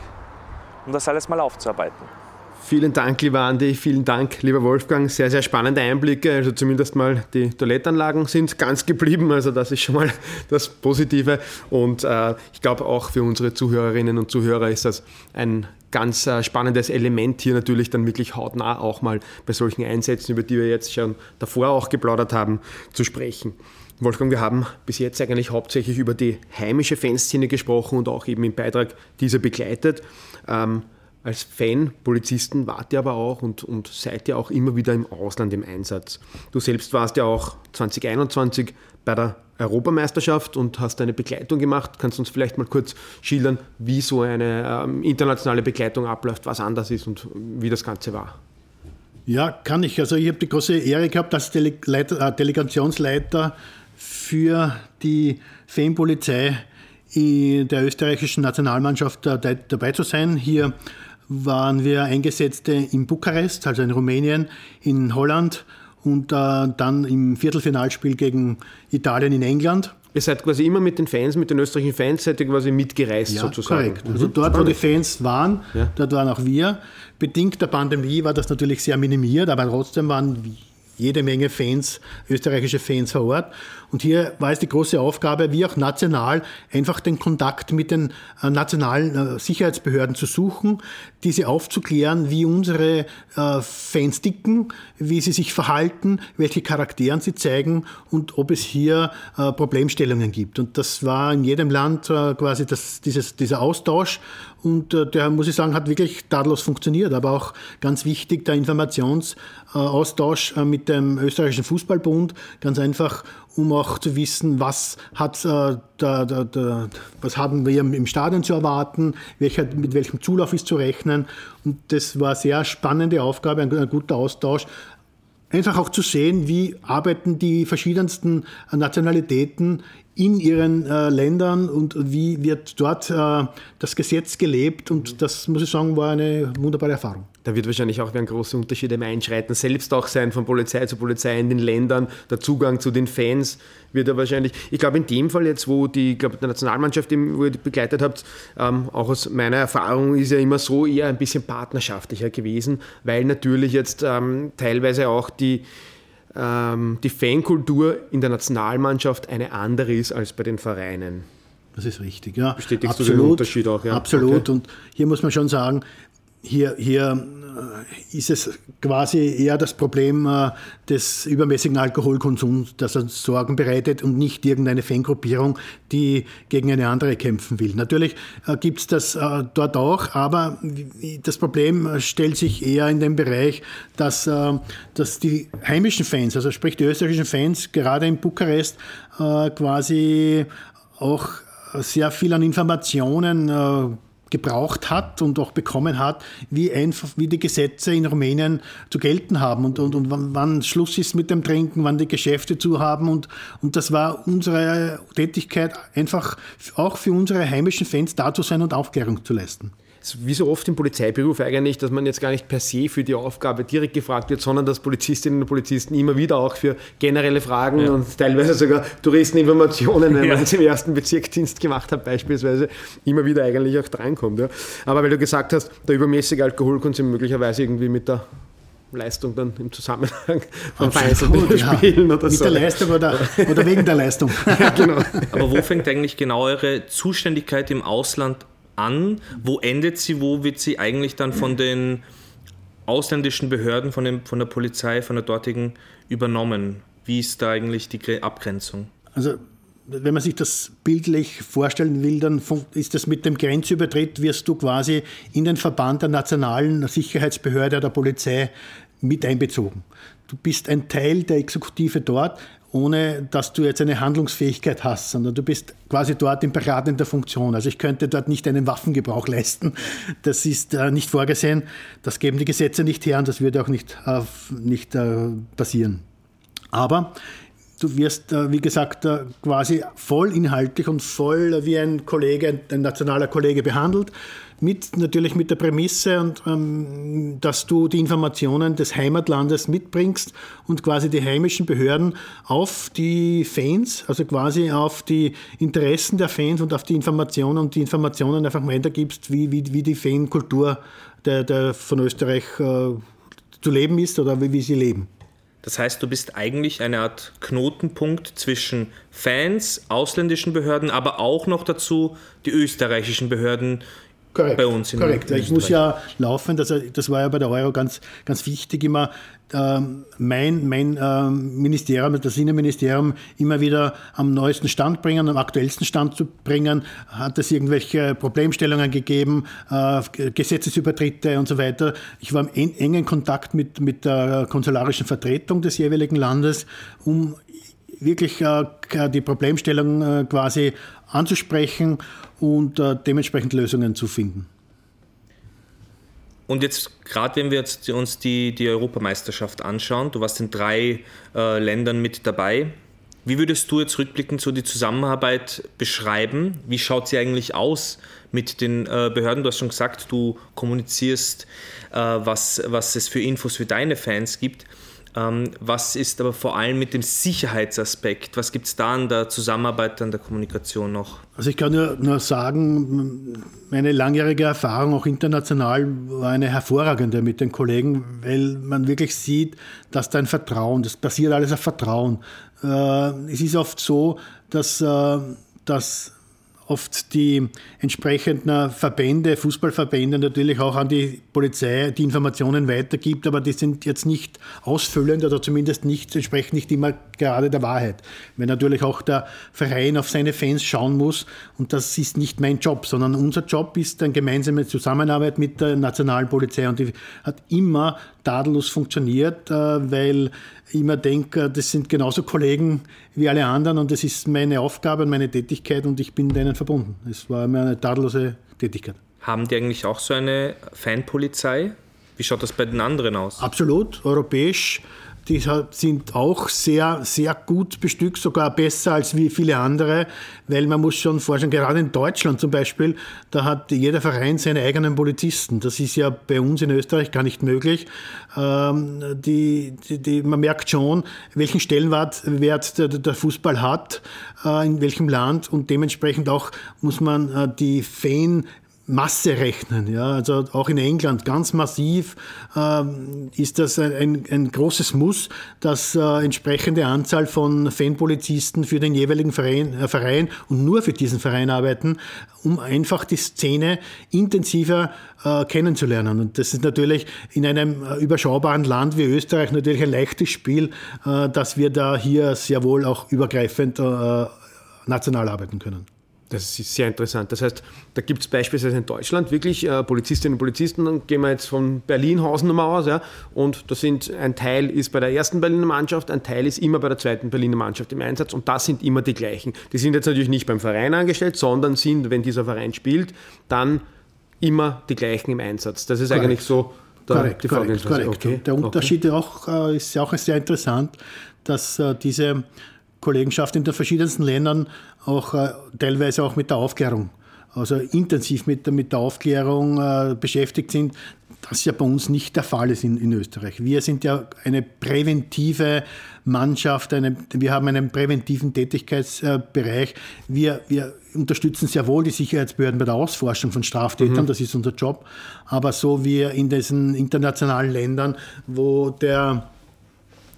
Speaker 2: um das alles mal aufzuarbeiten.
Speaker 1: Vielen Dank, lieber Andi, vielen Dank, lieber Wolfgang. Sehr, sehr spannende Einblicke. Also zumindest mal die Toilettanlagen sind ganz geblieben. Also das ist schon mal (laughs) das Positive. Und äh, ich glaube auch für unsere Zuhörerinnen und Zuhörer ist das ein ganz äh, spannendes Element hier natürlich dann wirklich hautnah auch mal bei solchen Einsätzen, über die wir jetzt schon davor auch geplaudert haben, zu sprechen. Wolfgang, wir haben bis jetzt eigentlich hauptsächlich über die heimische Fanszene gesprochen und auch eben im Beitrag diese begleitet. Ähm, als Fan, Polizisten wart ihr aber auch und, und seid ihr auch immer wieder im Ausland im Einsatz. Du selbst warst ja auch 2021 bei der Europameisterschaft und hast eine Begleitung gemacht. Kannst du uns vielleicht mal kurz schildern, wie so eine ähm, internationale Begleitung abläuft, was anders ist und wie das Ganze war?
Speaker 3: Ja, kann ich. Also ich habe die große Ehre gehabt, als Dele äh, Delegationsleiter für die Fanpolizei der österreichischen Nationalmannschaft dabei zu sein. Hier waren wir Eingesetzte in Bukarest, also in Rumänien, in Holland und äh, dann im Viertelfinalspiel gegen Italien in England.
Speaker 1: Ihr seid quasi immer mit den Fans, mit den österreichischen Fans, seid ihr quasi mitgereist
Speaker 3: ja,
Speaker 1: sozusagen.
Speaker 3: Korrekt. Also dort, wo die Fans waren, ja. dort waren auch wir. Bedingt der Pandemie war das natürlich sehr minimiert, aber trotzdem waren jede Menge Fans, österreichische Fans vor Ort. Und hier war es die große Aufgabe, wie auch national, einfach den Kontakt mit den äh, nationalen äh, Sicherheitsbehörden zu suchen, diese aufzuklären, wie unsere äh, Fans ticken, wie sie sich verhalten, welche Charakteren sie zeigen und ob es hier Problemstellungen gibt. Und das war in jedem Land quasi das, dieses, dieser Austausch. Und der, muss ich sagen, hat wirklich tadellos funktioniert. Aber auch ganz wichtig, der Informationsaustausch mit dem österreichischen Fußballbund, ganz einfach, um auch zu wissen, was, hat, äh, da, da, da, was haben wir im Stadion zu erwarten, welcher, mit welchem Zulauf ist zu rechnen. Und das war eine sehr spannende Aufgabe, ein, ein guter Austausch. Einfach auch zu sehen, wie arbeiten die verschiedensten Nationalitäten in ihren äh, Ländern und wie wird dort äh, das Gesetz gelebt. Und das, muss ich sagen, war eine wunderbare Erfahrung.
Speaker 1: Da wird wahrscheinlich auch ein großer Unterschied im Einschreiten selbst auch sein, von Polizei zu Polizei in den Ländern. Der Zugang zu den Fans wird er wahrscheinlich. Ich glaube, in dem Fall jetzt, wo die, glaube der Nationalmannschaft, wo ihr begleitet habt, ähm, auch aus meiner Erfahrung ist ja immer so eher ein bisschen partnerschaftlicher gewesen, weil natürlich jetzt ähm, teilweise auch die ähm, die Fankultur in der Nationalmannschaft eine andere ist als bei den Vereinen.
Speaker 3: Das ist richtig, ja.
Speaker 1: Bestätigst absolut, du den Unterschied auch? Ja?
Speaker 3: Absolut. Okay. Und hier muss man schon sagen, hier, hier äh, ist es quasi eher das Problem äh, des übermäßigen Alkoholkonsums, das uns Sorgen bereitet und nicht irgendeine Fangruppierung, die gegen eine andere kämpfen will. Natürlich äh, gibt es das dort auch, aber das Problem stellt sich eher in dem Bereich, dass, dass die heimischen Fans, also sprich die österreichischen Fans, gerade in Bukarest quasi auch sehr viel an Informationen gebraucht hat und auch bekommen hat, wie, einfach, wie die Gesetze in Rumänien zu gelten haben und, und, und wann, Schluss ist mit dem Trinken, wann die Geschäfte zu haben. Und, und das war unsere Tätigkeit, einfach auch für unsere heimischen Fans da zu sein und Aufklärung zu leisten
Speaker 1: wie so oft im Polizeiberuf eigentlich, dass man jetzt gar nicht per se für die Aufgabe direkt gefragt wird, sondern dass Polizistinnen und Polizisten immer wieder auch für generelle Fragen ja. und teilweise sogar Touristeninformationen, wenn ja. man jetzt im ersten Bezirksdienst gemacht hat, beispielsweise, immer wieder eigentlich auch drankommt. Ja. Aber weil du gesagt hast, der übermäßige Alkoholkonsum möglicherweise irgendwie mit der Leistung dann im Zusammenhang
Speaker 3: von vereinzelten ja. Spielen oder Mit so. Mit der Leistung oder, oder wegen der Leistung. (laughs)
Speaker 2: ja, genau. Aber wo fängt eigentlich genau eure Zuständigkeit im Ausland an? Wo endet sie? Wo wird sie eigentlich dann von den ausländischen Behörden, von, dem, von der Polizei, von der dortigen übernommen? Wie ist da eigentlich die Abgrenzung?
Speaker 3: Also wenn man sich das bildlich vorstellen will, dann ist das mit dem Grenzübertritt, wirst du quasi in den Verband der nationalen Sicherheitsbehörde der Polizei mit einbezogen. Du bist ein Teil der Exekutive dort, ohne dass du jetzt eine Handlungsfähigkeit hast, sondern du bist quasi dort in beratender Funktion. Also ich könnte dort nicht einen Waffengebrauch leisten. Das ist äh, nicht vorgesehen. Das geben die Gesetze nicht her und das würde auch nicht, äh, nicht äh, passieren. Aber du wirst, äh, wie gesagt, äh, quasi voll inhaltlich und voll wie ein Kollege, ein nationaler Kollege behandelt mit natürlich mit der Prämisse, und, ähm, dass du die Informationen des Heimatlandes mitbringst und quasi die heimischen Behörden auf die Fans, also quasi auf die Interessen der Fans und auf die Informationen und die Informationen einfach weitergibst, wie, wie, wie die Fankultur der, der von Österreich äh, zu leben ist oder wie, wie sie leben.
Speaker 2: Das heißt, du bist eigentlich eine Art Knotenpunkt zwischen Fans, ausländischen Behörden, aber auch noch dazu die österreichischen Behörden,
Speaker 3: Korrekt, bei uns in Korrekt. Ich muss ja laufen, das, das war ja bei der Euro ganz, ganz wichtig immer, ähm, mein, mein ähm, Ministerium, das Innenministerium, immer wieder am neuesten Stand bringen, am aktuellsten Stand zu bringen. Hat es irgendwelche Problemstellungen gegeben, äh, Gesetzesübertritte und so weiter. Ich war im engen Kontakt mit, mit der konsularischen Vertretung des jeweiligen Landes, um wirklich äh, die Problemstellung äh, quasi anzusprechen und äh, dementsprechend Lösungen zu finden.
Speaker 2: Und jetzt, gerade wenn wir jetzt uns die, die Europameisterschaft anschauen, du warst in drei äh, Ländern mit dabei. Wie würdest du jetzt rückblickend so die Zusammenarbeit beschreiben? Wie schaut sie eigentlich aus mit den äh, Behörden? Du hast schon gesagt, du kommunizierst, äh, was, was es für Infos für deine Fans gibt. Ähm, was ist aber vor allem mit dem Sicherheitsaspekt? Was gibt es da an der Zusammenarbeit, an der Kommunikation noch?
Speaker 3: Also ich kann nur, nur sagen, meine langjährige Erfahrung auch international war eine hervorragende mit den Kollegen, weil man wirklich sieht, dass da ein Vertrauen, das basiert alles auf Vertrauen. Äh, es ist oft so, dass, äh, dass oft die entsprechenden Verbände, Fußballverbände natürlich auch an die Polizei die Informationen weitergibt, aber die sind jetzt nicht ausfüllend oder zumindest nicht, entsprechen nicht immer gerade der Wahrheit. Wenn natürlich auch der Verein auf seine Fans schauen muss und das ist nicht mein Job, sondern unser Job ist eine gemeinsame Zusammenarbeit mit der nationalen Polizei und die hat immer tadellos funktioniert, äh, weil immer denke, das sind genauso Kollegen wie alle anderen und das ist meine Aufgabe und meine Tätigkeit und ich bin denen verbunden. Es war immer eine tadellose Tätigkeit.
Speaker 2: Haben die eigentlich auch so eine Fanpolizei? Wie schaut das bei den anderen aus?
Speaker 3: Absolut, europäisch die sind auch sehr, sehr gut bestückt, sogar besser als wie viele andere, weil man muss schon vorstellen, gerade in Deutschland zum Beispiel, da hat jeder Verein seine eigenen Polizisten. Das ist ja bei uns in Österreich gar nicht möglich. Ähm, die, die, die, man merkt schon, welchen Stellenwert der, der Fußball hat, äh, in welchem Land und dementsprechend auch muss man äh, die Fan Masse rechnen. Ja? Also auch in England ganz massiv ähm, ist das ein, ein, großes Muss, dass äh, entsprechende Anzahl von Fanpolizisten für den jeweiligen Verein, äh, Verein und nur für diesen Verein arbeiten, um einfach die Szene intensiver äh, kennenzulernen. Und das ist natürlich in einem äh, überschaubaren Land wie Österreich natürlich ein leichtes Spiel, äh, dass wir da hier sehr wohl auch übergreifend äh, national arbeiten können.
Speaker 1: Das ist sehr interessant. Das heißt, da gibt es beispielsweise in Deutschland wirklich äh, Polizistinnen und Polizisten, dann gehen wir jetzt von Berlin Hausnummer aus, ja, und da sind, ein Teil ist bei der ersten Berliner Mannschaft, ein Teil ist immer bei der zweiten Berliner Mannschaft im Einsatz und das sind immer die gleichen. Die sind jetzt natürlich nicht beim Verein angestellt, sondern sind, wenn dieser Verein spielt, dann immer die gleichen im Einsatz. Das ist korrekt. eigentlich so
Speaker 3: der, korrekt, die korrekt, korrekt. Okay. Der Unterschied okay. auch, äh, ist auch sehr interessant, dass äh, diese Kollegenschaft in den verschiedensten Ländern auch äh, teilweise auch mit der Aufklärung, also intensiv mit, mit der Aufklärung äh, beschäftigt sind. Das ja bei uns nicht der Fall ist in, in Österreich. Wir sind ja eine präventive Mannschaft, eine, wir haben einen präventiven Tätigkeitsbereich. Wir, wir unterstützen sehr wohl die Sicherheitsbehörden bei der Ausforschung von Straftätern, mhm. das ist unser Job. Aber so wie in diesen internationalen Ländern, wo der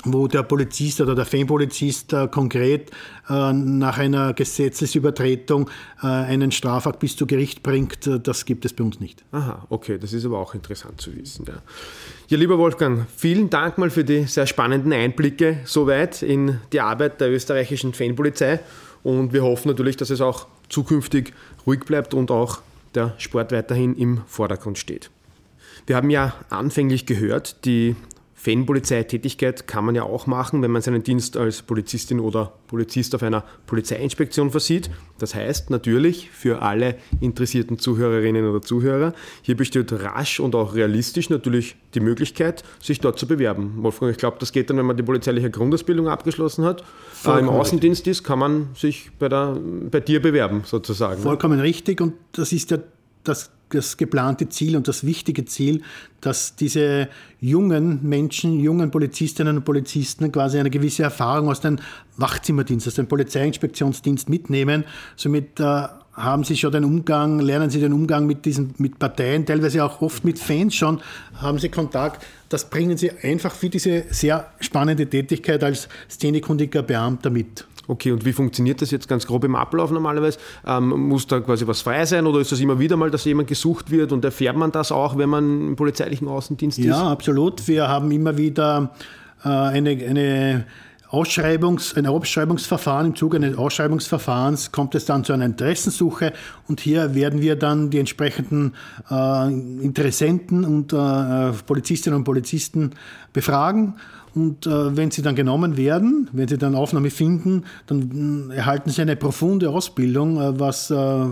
Speaker 3: wo der Polizist oder der Fanpolizist äh, konkret äh, nach einer Gesetzesübertretung äh, einen Strafakt bis zu Gericht bringt, äh, das gibt es bei uns nicht.
Speaker 1: Aha, okay, das ist aber auch interessant zu wissen. Ja. ja, lieber Wolfgang, vielen Dank mal für die sehr spannenden Einblicke soweit in die Arbeit der österreichischen Fanpolizei und wir hoffen natürlich, dass es auch zukünftig ruhig bleibt und auch der Sport weiterhin im Vordergrund steht. Wir haben ja anfänglich gehört, die Fanpolizeitätigkeit kann man ja auch machen, wenn man seinen Dienst als Polizistin oder Polizist auf einer Polizeiinspektion versieht. Das heißt natürlich für alle interessierten Zuhörerinnen oder Zuhörer, hier besteht rasch und auch realistisch natürlich die Möglichkeit, sich dort zu bewerben. Wolfgang, ich glaube, das geht dann, wenn man die polizeiliche Grundausbildung abgeschlossen hat. Äh, Im Außendienst ist, kann man sich bei, der, bei dir bewerben, sozusagen.
Speaker 3: Vollkommen richtig und das ist ja das das geplante Ziel und das wichtige Ziel, dass diese jungen Menschen, jungen Polizistinnen und Polizisten quasi eine gewisse Erfahrung aus dem Wachzimmerdienst, aus dem Polizeiinspektionsdienst mitnehmen. Somit äh, haben sie schon den Umgang, lernen sie den Umgang mit diesen, mit Parteien, teilweise auch oft mit Fans schon, haben sie Kontakt. Das bringen sie einfach für diese sehr spannende Tätigkeit als szenekundiger Beamter mit.
Speaker 1: Okay, und wie funktioniert das jetzt ganz grob im Ablauf normalerweise? Ähm, muss da quasi was frei sein oder ist das immer wieder mal, dass jemand gesucht wird und erfährt man das auch, wenn man im polizeilichen Außendienst
Speaker 3: ist? Ja, absolut. Wir haben immer wieder äh, eine, eine Ausschreibungs, ein Ausschreibungsverfahren. Im Zuge eines Ausschreibungsverfahrens kommt es dann zu einer Interessensuche und hier werden wir dann die entsprechenden äh, Interessenten und äh, Polizistinnen und Polizisten befragen und äh, wenn sie dann genommen werden, wenn sie dann Aufnahme finden, dann äh, erhalten sie eine profunde Ausbildung, äh, was, äh,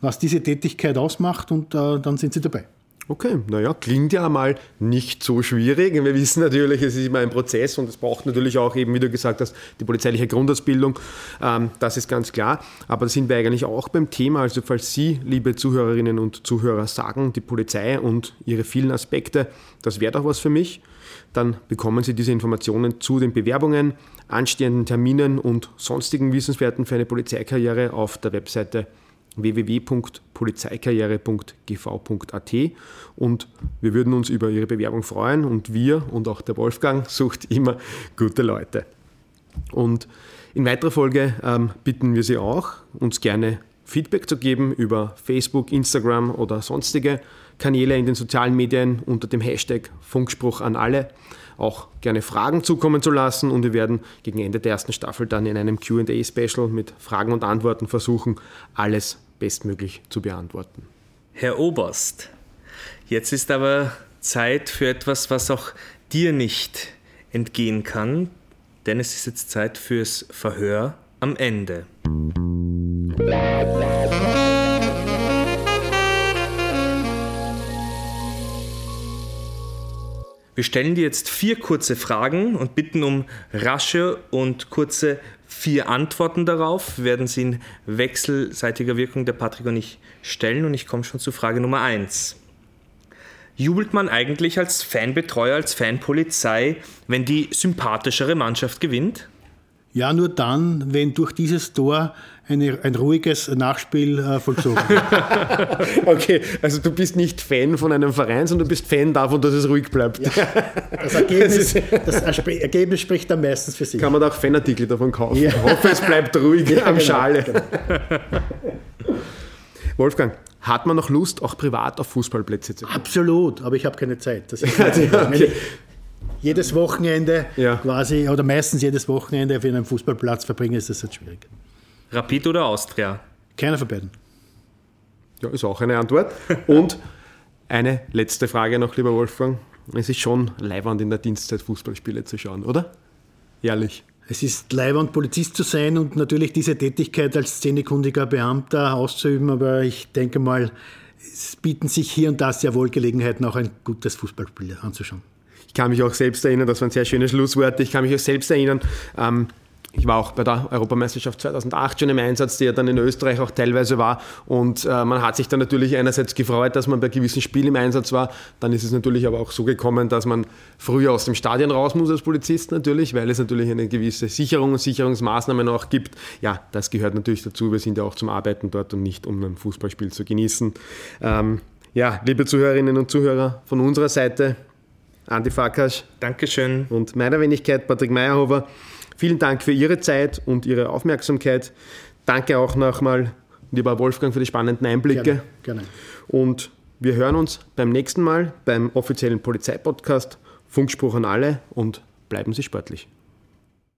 Speaker 3: was diese Tätigkeit ausmacht und dann sind sie dabei.
Speaker 1: Okay, naja, klingt ja mal nicht so schwierig. Wir wissen natürlich, es ist immer ein Prozess und es braucht natürlich auch eben, wie du gesagt hast, die polizeiliche Grundausbildung. Ähm, das ist ganz klar. Aber da sind wir eigentlich auch beim Thema. Also falls Sie, liebe Zuhörerinnen und Zuhörer, sagen, die Polizei und ihre vielen Aspekte, das wäre doch was für mich, dann bekommen Sie diese Informationen zu den Bewerbungen, anstehenden Terminen und sonstigen Wissenswerten für eine Polizeikarriere auf der Webseite www.polizeikarriere.gv.at und wir würden uns über Ihre Bewerbung freuen. Und wir und auch der Wolfgang (laughs) sucht immer gute Leute. Und in weiterer Folge ähm, bitten wir Sie auch, uns gerne Feedback zu geben über Facebook, Instagram oder sonstige Kanäle in den sozialen Medien unter dem Hashtag Funkspruch an alle. Auch gerne Fragen zukommen zu lassen. Und wir werden gegen Ende der ersten Staffel dann in einem QA-Special mit Fragen und Antworten versuchen, alles bestmöglich zu beantworten.
Speaker 2: Herr Oberst, jetzt ist aber Zeit für etwas, was auch dir nicht entgehen kann, denn es ist jetzt Zeit fürs Verhör am Ende. Wir stellen dir jetzt vier kurze Fragen und bitten um rasche und kurze vier Antworten darauf. Werden sie in wechselseitiger Wirkung der Patrick und ich stellen und ich komme schon zu Frage Nummer eins. Jubelt man eigentlich als Fanbetreuer, als Fanpolizei, wenn die sympathischere Mannschaft gewinnt?
Speaker 3: Ja, nur dann, wenn durch dieses Tor eine, ein ruhiges Nachspiel äh, vollzogen (laughs)
Speaker 1: okay, also du bist nicht Fan von einem Verein, sondern du bist Fan davon, dass es ruhig bleibt. Ja, (laughs)
Speaker 3: das, Ergebnis, das Ergebnis spricht dann meistens für sich.
Speaker 1: Kann man da auch Fanartikel davon kaufen. Ja. Ich hoffe, es bleibt ruhig (laughs) ja, am genau, Schale. Genau. Wolfgang, hat man noch Lust, auch privat auf Fußballplätze zu
Speaker 3: gehen? Absolut, aber ich habe keine Zeit. Das ist okay jedes Wochenende ja. quasi oder meistens jedes Wochenende auf einem Fußballplatz verbringen, ist das halt schwierig.
Speaker 2: Rapid oder Austria?
Speaker 3: Keiner von beiden.
Speaker 1: Ja, ist auch eine Antwort. Und eine letzte Frage noch, lieber Wolfgang. Es ist schon leiwand in der Dienstzeit Fußballspiele zu schauen, oder? Ehrlich.
Speaker 3: Es ist leiwand, Polizist zu sein und natürlich diese Tätigkeit als szenekundiger Beamter auszuüben, aber ich denke mal, es bieten sich hier und da sehr wohl Gelegenheiten, auch ein gutes Fußballspiel anzuschauen.
Speaker 1: Ich kann mich auch selbst erinnern, das waren sehr schöne Schlussworte. Ich kann mich auch selbst erinnern, ähm, ich war auch bei der Europameisterschaft 2008 schon im Einsatz, die ja dann in Österreich auch teilweise war. Und äh, man hat sich dann natürlich einerseits gefreut, dass man bei gewissen Spielen im Einsatz war. Dann ist es natürlich aber auch so gekommen, dass man früher aus dem Stadion raus muss als Polizist natürlich, weil es natürlich eine gewisse Sicherung und Sicherungsmaßnahmen auch gibt. Ja, das gehört natürlich dazu. Wir sind ja auch zum Arbeiten dort und nicht um ein Fußballspiel zu genießen. Ähm, ja, liebe Zuhörerinnen und Zuhörer, von unserer Seite Andi Farkas.
Speaker 2: Dankeschön.
Speaker 1: Und meiner Wenigkeit Patrick Meyerhofer. Vielen Dank für Ihre Zeit und Ihre Aufmerksamkeit. Danke auch nochmal, lieber Wolfgang, für die spannenden Einblicke. Gerne, gerne. Und wir hören uns beim nächsten Mal beim offiziellen Polizeipodcast Funkspruch an alle und bleiben Sie sportlich.